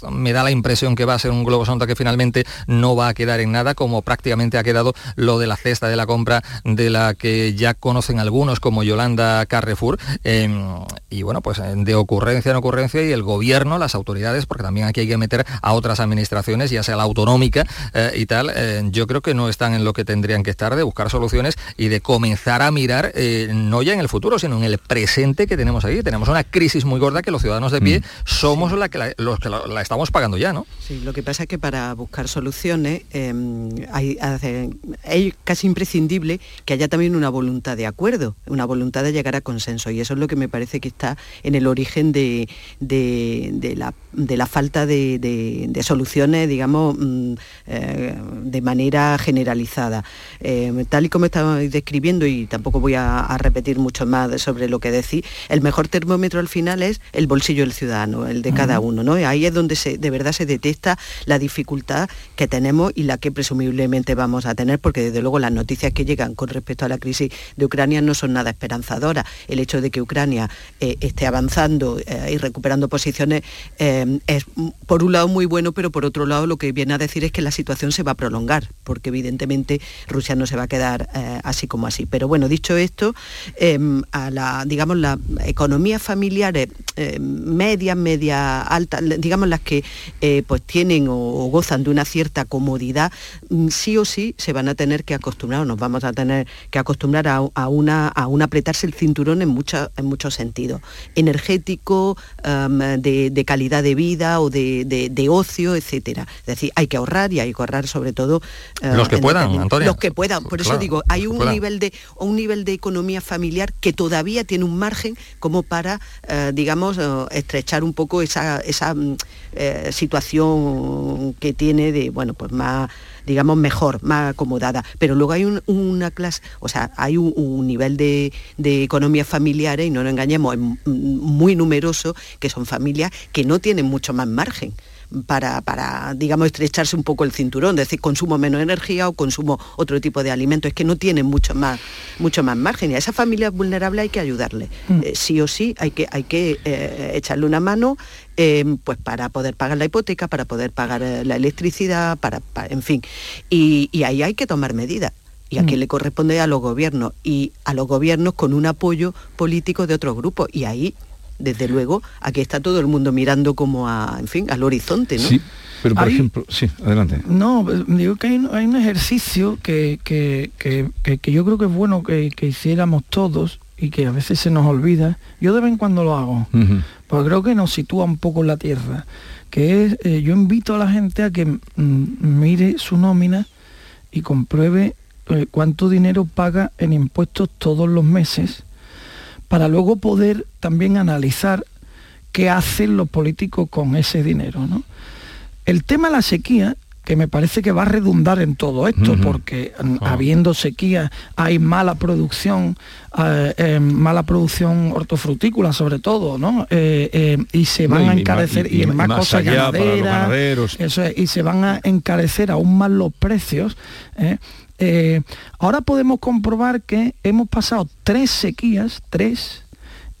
me da la impresión que va a ser un globo sonda que finalmente no va a quedar en nada, como prácticamente ha quedado lo de la cesta de la compra de la que ya conocen algunos como Yolanda Carrefour. y bueno, pues de ocurrencia en ocurrencia y el gobierno, las autoridades, porque también aquí hay que meter a otras administraciones, ya sea la autonómica y tal, yo creo que no están en lo que tendrían que estar de buscar soluciones y de comenzar a mirar eh, no ya en el futuro, sino en el presente que tenemos ahí. Tenemos una crisis muy gorda que los ciudadanos de pie mm. somos la que los que la, estamos pagando ya, ¿no? Sí, lo que pasa es que para buscar soluciones em, hay, es casi imprescindible que haya también una voluntad de acuerdo, una voluntad de llegar a consenso y eso es lo que me parece que está en el origen de, la, de la, falta de, soluciones, digamos, mm, eh, de manera generalizada. Em, tal y como estabais describiendo, y tampoco voy a, repetir mucho más sobre lo que decís, el mejor termómetro al final es el bolsillo del ciudadano, el de cada uno, ¿no? ahí es donde se, de verdad se detecta la dificultad que tenemos y la que presumiblemente vamos a tener, porque desde luego las noticias que llegan con respecto a la crisis de Ucrania no son nada esperanzadoras. El hecho de que Ucrania eh, esté avanzando eh, y recuperando posiciones eh, es por un lado muy bueno, pero por otro lado lo que viene a decir es que la situación se va a prolongar, porque evidentemente Rusia no se va a quedar eh, así como así. Pero bueno, dicho esto, em, a la, digamos, la economía familiares eh, medias, media alta, digamos las que eh, pues tienen o, gozan de una cierta comodidad, mm, sí o sí se van a tener que acostumbrar, o nos vamos a tener que acostumbrar a, una, a un apretarse el cinturón en, mucha, en muchos sentidos, energético, em, de, calidad de vida o de, ocio, etcétera. Es decir, hay que ahorrar y hay que ahorrar sobre todo... los que puedan, Antonio. Los que puedan, por eso digo, hay un nivel, de, un nivel de economía familiar que todavía tiene un margen como para, eh, digamos, eh, estrechar un poco esa, mm, eh, situación que tiene de, bueno, pues más digamos, mejor, más acomodada. Pero luego hay una clase, o sea, hay un, nivel de, de, economía familiar, y no nos engañemos, muy numeroso, que son familias que no tienen mucho más margen para, para, digamos, estrecharse un poco el cinturón, es decir, consumo menos energía o consumo otro tipo de alimentos, es que no tienen mucho más, mucho más margen. Y a esa familia vulnerable hay que ayudarle. Mm. Eh, sí o sí hay que, hay que eh, echarle una mano em, pues para poder pagar la hipoteca, para poder pagar eh, la electricidad, para, en fin. Y, ahí hay que tomar medidas y a mm. le corresponde a los gobiernos y a los gobiernos con un apoyo político de otros grupos y ahí desde luego, aquí está todo el mundo mirando como a, en fin, al horizonte, ¿no? Sí. Pero por ejemplo, sí, adelante. No, digo que hay, un ejercicio que, yo creo que es bueno que, hiciéramos todos y que a veces se nos olvida. Yo de vez en cuando lo hago, porque creo que nos sitúa un poco en la tierra. Que es, eh, yo invito a la gente a que mm, mire su nómina y compruebe eh, cuánto dinero paga en impuestos todos los meses para luego poder también analizar qué hacen los políticos con ese dinero. ¿no? El tema de la sequía, que me parece que va a redundar en todo esto, porque mm, habiendo sequía hay mala producción, eh, eh, mala producción hortofrutícola sobre todo, ¿no? Eh, y se van a encarecer, y, en más, cosas ganaderas, eso y se van a encarecer aún más los precios. Eh, ahora podemos comprobar que hemos pasado tres sequías, tres,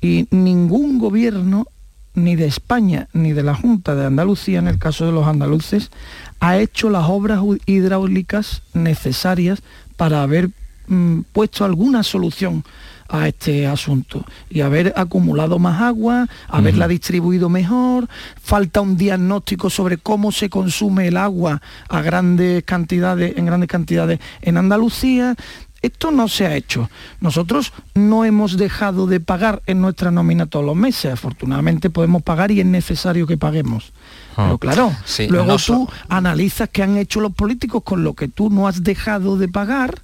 y ningún gobierno, ni de España, ni de la Junta de Andalucía, en el caso de los andaluces, ha hecho las obras hidráulicas necesarias para haber mm, puesto alguna solución a este asunto y haber acumulado más agua, haberla distribuido mejor, falta un diagnóstico sobre cómo se consume el agua a grandes cantidades, en grandes cantidades en Andalucía. Esto no se ha hecho. Nosotros no hemos dejado de pagar en nuestra nómina todos los meses. Afortunadamente podemos pagar y es necesario que paguemos. Ah. Pero claro, Sí, luego no tú analizas qué han hecho los políticos con lo que tú no has dejado de pagar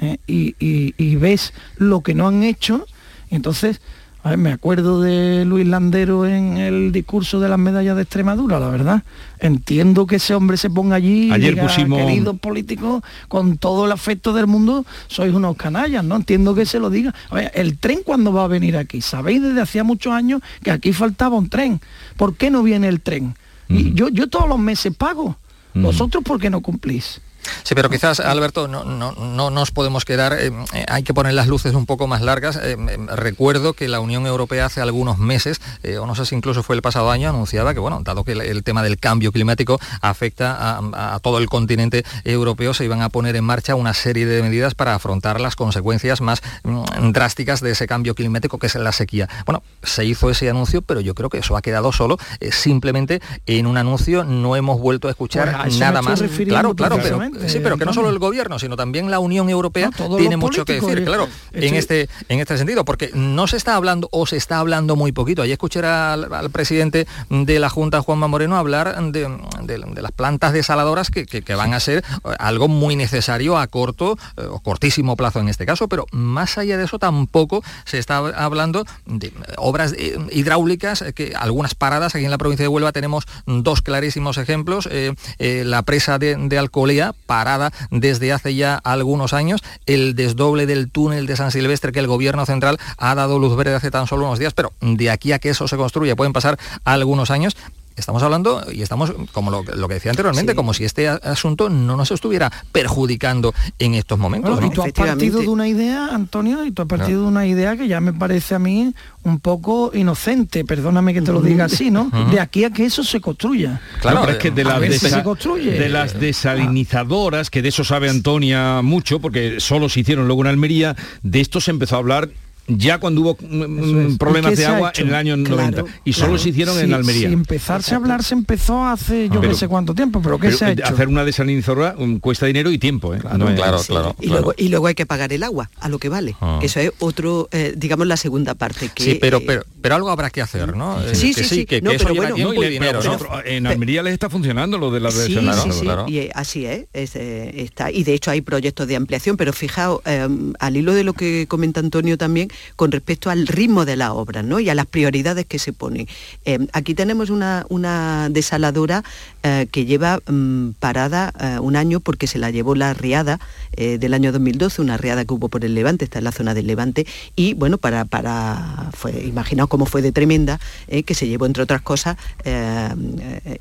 eh, y, y- y ves lo que no han hecho. y entonces, a ver, me acuerdo de Luis Landero en el discurso de las medallas de Extremadura, la verdad. Entiendo que ese hombre se ponga allí y Ayer diga, pusimos- queridos políticos, con todo el afecto del mundo, sois unos canallas, ¿no? Entiendo que se lo diga. A ver, el tren cuando va a venir aquí, sabéis desde hacía muchos años que aquí faltaba un tren. ¿Por qué no viene el tren? Y yo, yo todos los meses pago. ¿Vosotros por qué no cumplís? Sí, pero quizás, Alberto, no, no, no nos podemos quedar, eh, eh, hay que poner las luces un poco más largas. Eh, recuerdo que la Unión Europea hace algunos meses, eh, o no sé si incluso fue el pasado año, anunciaba que, bueno, dado que el, el tema del cambio climático afecta a, a todo el continente europeo, se iban a poner en marcha una serie de medidas para afrontar las consecuencias más mm, drásticas de ese cambio climático que es la sequía. Bueno, se hizo ese anuncio, pero yo creo que eso ha quedado solo simplemente en un anuncio, no hemos vuelto a escuchar nada más. Claro, claro, pero, sí, pero que no solo el gobierno, sino también la Unión Europea tiene mucho que decir, eh, claro, eh, en sí. este, en este sentido, porque no se está hablando o se está hablando muy poquito. Ayer escuché al, al presidente de la Junta, Juanma Moreno, hablar de, de- de las plantas desaladoras que, que- que van a ser eh, algo muy necesario a corto eh, o cortísimo plazo en este caso, pero más allá de eso tampoco se está hablando de eh, obras eh, hidráulicas, eh, que algunas paradas, aquí en la provincia de Huelva tenemos dos clarísimos ejemplos, eh, eh, la presa de, de Alcolea, parada desde hace ya algunos años, el desdoble del túnel de San Silvestre que el gobierno central ha dado luz verde hace tan solo unos días, pero de aquí a que eso se construya pueden pasar algunos años. Estamos hablando y estamos, como lo, lo que decía anteriormente, como si este asunto no nos estuviera perjudicando en estos momentos. Bueno, ¿no? y tú has partido de una idea, Antonio, y tú has partido de una idea que ya me parece a mí un poco inocente, perdóname que te lo diga así, ¿no? De aquí a que eso se construya. Claro, pero es que de A las, ver si desa- se construye. de las desalinizadoras, que de eso sabe Antonia mucho, porque solo se hicieron luego en Almería, de esto se empezó a hablar ya cuando hubo mm, es. problemas ¿Y qué de agua en el año Claro, 90 y solo claro. se hicieron en Almería. Si empezarse a hablar se empezó hace yo Pero- no sé cuánto tiempo, pero ¿qué Pero, se ha eh, hecho? hacer una desalinizadora mm, cuesta dinero y tiempo, ¿eh? No es- Sí. y, Luego, y luego hay que pagar el agua, a lo que vale. Ah. Que Eso es otro, eh, digamos, la segunda parte. Que, Sí, pero, eh, pero, pero algo habrá que hacer, ¿no? Sí, sí, sí. que, No, eso lleva tiempo No, y dinero, ¿no? en Almería les está funcionando lo de la Sí, desalinizadoras. sí, sí, y así es, es, está. Y de hecho hay proyectos de ampliación, pero fijaos, eh, al hilo de lo que comenta Antonio también, con respecto al ritmo de la obra ¿no? y a las prioridades que se ponen. Eh, aquí tenemos una, una desaladora eh, que lleva mm, parada eh, un año porque se la llevó la riada del año 2012, una riada que hubo por el Levante, está en la zona del Levante, y bueno, para, para imaginaos cómo fue de tremenda, que se llevó entre otras cosas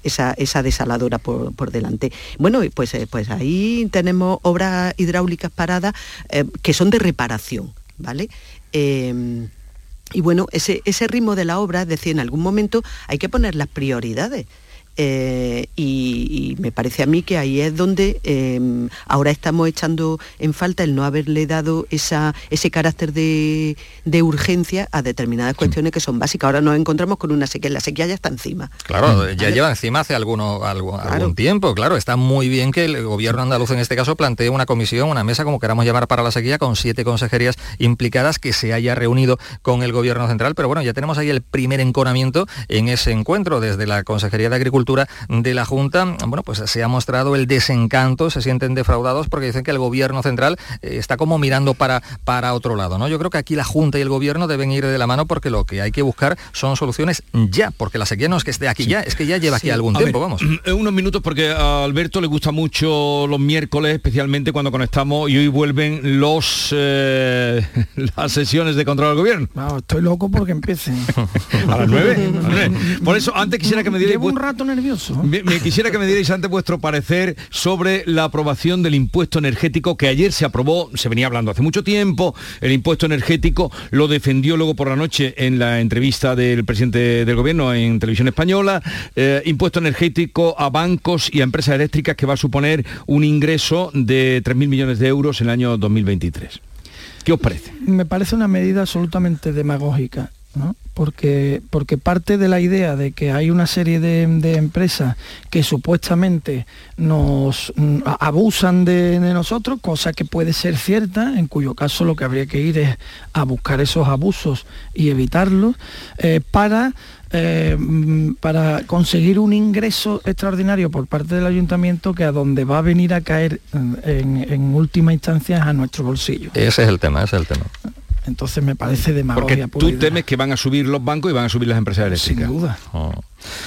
esa, esa desaladora por, por delante. Bueno, pues, pues ahí tenemos obras hidráulicas paradas que son de reparación, ¿vale? Eh, y bueno, ese, ese ritmo de la obra, es decir, en algún momento hay que poner las prioridades. Eh, y, y me parece a mí que ahí es donde eh, ahora estamos echando en falta el no haberle dado esa, ese carácter de, de urgencia a determinadas cuestiones que son básicas. Ahora nos encontramos con una sequía, la sequía ya está encima. Claro, ya lleva encima hace alguno, algo- algún tiempo, claro. Está muy bien que el gobierno andaluz en este caso plantee una comisión, una mesa, como queramos llamar para la sequía, con siete consejerías implicadas, que se haya reunido con el gobierno central. Pero bueno, ya tenemos ahí el primer enconamiento en ese encuentro desde la Consejería de Agricultura de la Junta. Bueno, pues se ha mostrado el desencanto, se sienten defraudados porque dicen que el gobierno central eh, está como mirando para, para otro lado. ¿no? Yo creo que aquí la Junta y el gobierno deben ir de la mano porque lo que hay que buscar son soluciones ya, porque la sequía no es que esté aquí ya, es que ya lleva aquí algún A tiempo, ver, vamos. Unos minutos porque a Alberto le gusta mucho los miércoles, especialmente cuando conectamos y hoy vuelven los eh, las sesiones de control al gobierno. No, estoy loco porque empiece. A las nueve. a las nueve. Por eso, antes quisiera que me dierais... Llevo un rato nervioso. me, me quisiera que me dierais antes vuestro parecer sobre la aprobación del impuesto energético que ayer se aprobó, se venía hablando hace mucho tiempo, el impuesto energético lo defendió luego por la noche en la entrevista del presidente del gobierno en televisión española, eh, impuesto energético a bancos y a empresas eléctricas que va a suponer un ingreso de 3.000 millones de euros en el año 2023. ¿Qué os parece? Me parece una medida absolutamente demagógica. Porque, porque parte de la idea de que hay una serie de, de empresas que supuestamente nos mm, abusan de, nosotros, cosa que puede ser cierta, en cuyo caso lo que habría que ir es a buscar esos abusos y evitarlos, eh, para eh, mm, para conseguir un ingreso extraordinario por parte del ayuntamiento que a donde va a venir a caer mm, en última instancia es a nuestro bolsillo. Ese es el tema, ese es el tema. Entonces me parece demagogia Porque tú temes que van a subir los bancos y van a subir las empresas eléctricas. Sin duda.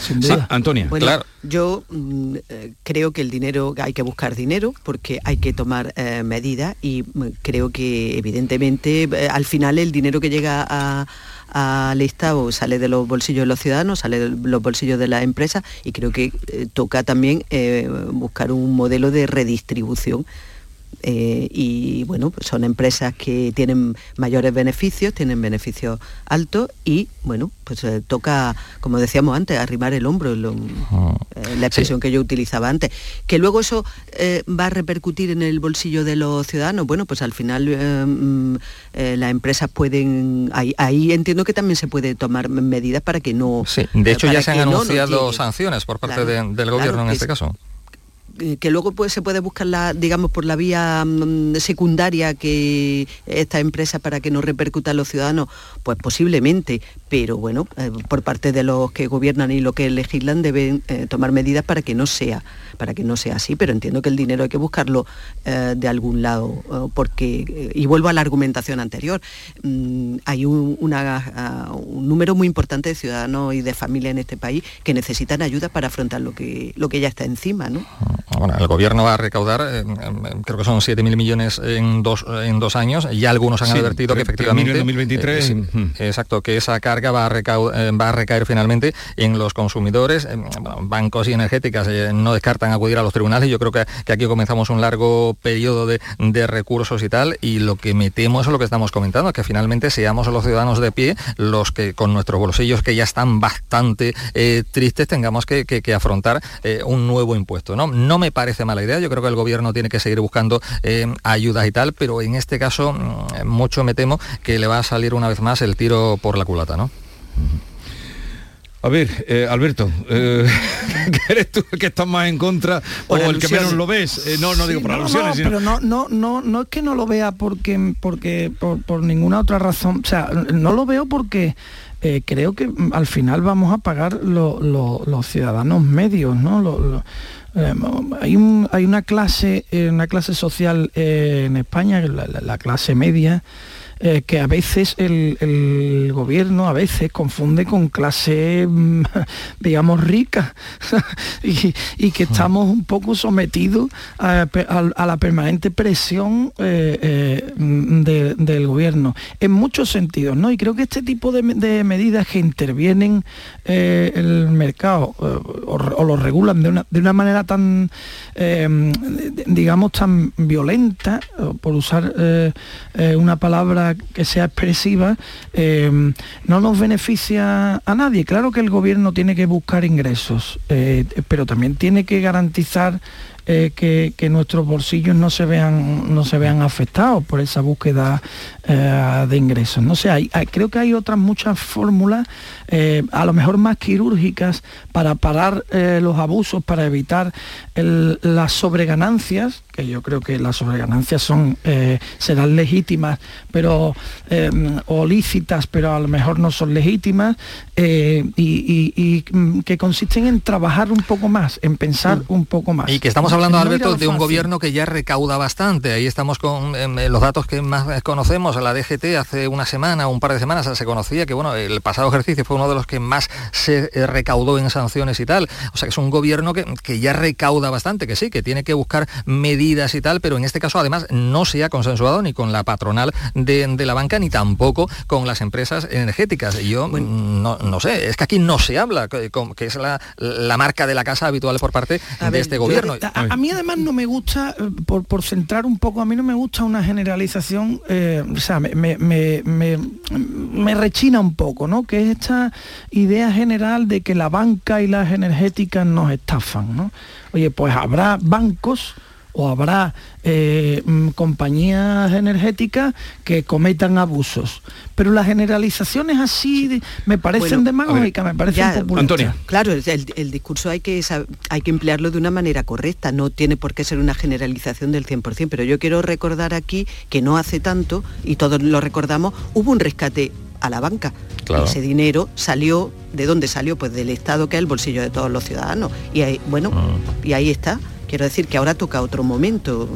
Sin Sí, duda. Antonia. Bueno, yo mm, eh, creo que el dinero, hay que buscar dinero porque hay que tomar eh, medidas y mm, creo que evidentemente eh, al final el dinero que llega a- al Estado sale de los bolsillos de los ciudadanos, sale de los bolsillos de las empresas y creo que eh, toca también eh, buscar un modelo de redistribución eh, y bueno, pues son empresas que tienen mayores beneficios, tienen beneficios altos y bueno, pues eh, toca, como decíamos antes, arrimar el hombro, lo- eh, la expresión que yo utilizaba antes. Que luego eso va a repercutir en el bolsillo de los ciudadanos, bueno, pues al final mm, las empresas pueden, ahí, ahí entiendo que también se puede tomar medidas para que no... Sí, de hecho ya se han no anunciado sanciones por parte Claro, de- del claro, gobierno en este es- caso. Eh, que luego pues, se puede buscar digamos, por la vía mm, secundaria que esta empresa para que no repercuta a los ciudadanos, pues posiblemente, pero bueno, eh, por parte de los que gobiernan y los que legislan deben eh, tomar medidas para que no sea, para que no sea así, pero entiendo que el dinero hay que buscarlo eh, de algún lado, eh, porque, eh, y vuelvo a la argumentación anterior, mm, hay un, una, ah, un número muy importante de ciudadanos y de familias en este país que necesitan ayuda para afrontar lo que, lo que ya está encima, ¿no? Bueno, el gobierno va a recaudar, creo que son 7.000 millones en dos, en dos años. Ya algunos han Sí, advertido que tre- 3.000 efectivamente... en 2023. eh, exacto, que esa carga va a, recau- eh, va a recaer finalmente en los consumidores. Bancos y energéticas eh, no descartan acudir a los tribunales. Yo creo que, que aquí comenzamos un largo periodo de, de recursos y tal. Y lo que me temo es lo que estamos comentando, que finalmente seamos los ciudadanos de pie los que con nuestros bolsillos que ya están bastante eh, tristes tengamos que, que- afrontar un nuevo impuesto. ¿no? no me parece mala idea, yo creo que el gobierno tiene que seguir buscando ayudas y tal, pero en este caso mm, mucho me temo que le va a salir una vez más el tiro por la culata, ¿no? A ver, eh, Alberto, eh, ¿que ¿eres tú el que estás más en contra o el que menos lo ves? Eh, no, no digo por no, alusiones, no, sino... pero no, no, no, no es que no lo vea porque, porque por, por ninguna otra razón. O sea, no lo veo porque eh, creo que mm, al final vamos a pagar lo- lo- los ciudadanos medios, ¿no? Lo- lo- eh, hay, un- hay una clase, eh, una clase social eh, en España, la, la- la clase media, eh, que a veces el, el gobierno a veces confunde con clase, mm, digamos, rica y, y que estamos un poco sometidos a, a- a la permanente presión eh, eh, mm, de- del gobierno en muchos sentidos, ¿no? Y creo que este tipo de, de medidas que intervienen eh, el mercado o, o lo regulan de una, de una manera tan, de- digamos, tan violenta, por usar una palabra que sea expresiva, eh, no nos beneficia a nadie. Claro que el gobierno tiene que buscar ingresos, eh, pero también tiene que garantizar eh, que, que nuestros bolsillos no se vean no se vean afectados por esa búsqueda eh, de ingresos. No sé, hay- hay- creo que hay otras muchas fórmulas, eh, a lo mejor más quirúrgicas, para parar los abusos, para evitar el- las sobreganancias, que yo creo que las sobreganancias son serán legítimas, pero o lícitas, pero a lo mejor no son legítimas, y, y- y, mm, que consisten en trabajar un poco más, en pensar un poco más. Y que estamos hablando, No ir a Alberto, de un gobierno que ya recauda bastante. Ahí estamos con em, los datos que más conocemos. La DGT hace una semana, un par de semanas, se conocía que bueno, el pasado ejercicio fue uno de los que más se eh, recaudó en sanciones y tal. O sea que es un gobierno que, que ya recauda bastante, que sí, que tiene que buscar medidas y tal, pero en este caso además no se ha consensuado ni con la patronal de, de la banca ni tampoco con las empresas energéticas. Y yo mm, no, no sé, es que aquí no se habla, que, con- que es la, la marca de la casa habitual por parte de este gobierno. A, mí además no me gusta, eh, por, por centrar un poco, a mí no me gusta una generalización, eh, o sea, me- me- me- me rechina un poco, ¿no? Que es esta idea general de que la banca y las energéticas nos estafan, ¿no? Oye, pues habrá bancos o habrá eh, mm, compañías energéticas que cometan abusos. Pero las generalizaciones así me parecen demagógicas, me parecen populistas. Antonia. Claro, el, el discurso hay que, hay que emplearlo de una manera correcta, no tiene por qué ser una generalización del 100%, pero yo quiero recordar aquí que no hace tanto, y todos lo recordamos, hubo un rescate a la banca. Claro. Ese dinero salió, ¿de dónde salió? Pues del Estado que es el bolsillo de todos los ciudadanos. Y ahí, bueno, y ahí está. Quiero decir que ahora toca otro momento.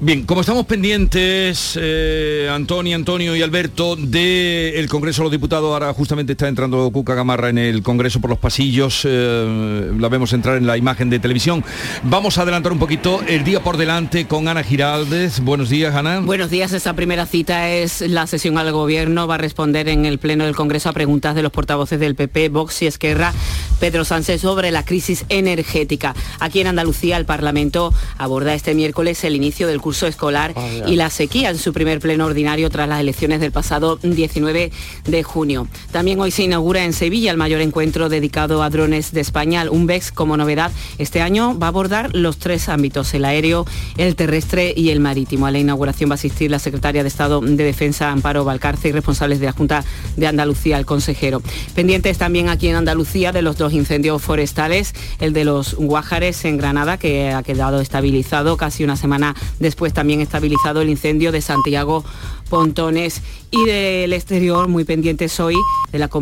Bien, como estamos pendientes, eh, Antonio, Antonio y Alberto, del Congreso de los Diputados, ahora justamente está entrando Cuca Gamarra en el Congreso por los pasillos, eh, la vemos entrar en la imagen de televisión. Vamos a adelantar un poquito el día por delante con Ana Giraldez. Buenos días, Ana. Buenos días, esa primera cita es la sesión al gobierno, va a responder en el Pleno del Congreso a preguntas de los portavoces del PP, Vox y Esquerra, Pedro Sánchez sobre la crisis energética. Aquí en Andalucía el Parlamento aborda este miércoles el inicio del curso escolar y la sequía en su primer pleno ordinario tras las elecciones del pasado 19 de junio. También hoy se inaugura en Sevilla el mayor encuentro dedicado a drones de España, el UNVEX como novedad. Este año va a abordar los tres ámbitos, el aéreo, el terrestre y el marítimo. A la inauguración va a asistir la secretaria de Estado de Defensa, Amparo Valcarce, y responsables de la Junta de Andalucía, el consejero. Pendientes también aquí en Andalucía de los dos incendios forestales, el de los Guájares en Granada, ha quedado estabilizado casi una semana después, también estabilizado el incendio de Santiago Pontones y del exterior, muy pendientes hoy de la Comisión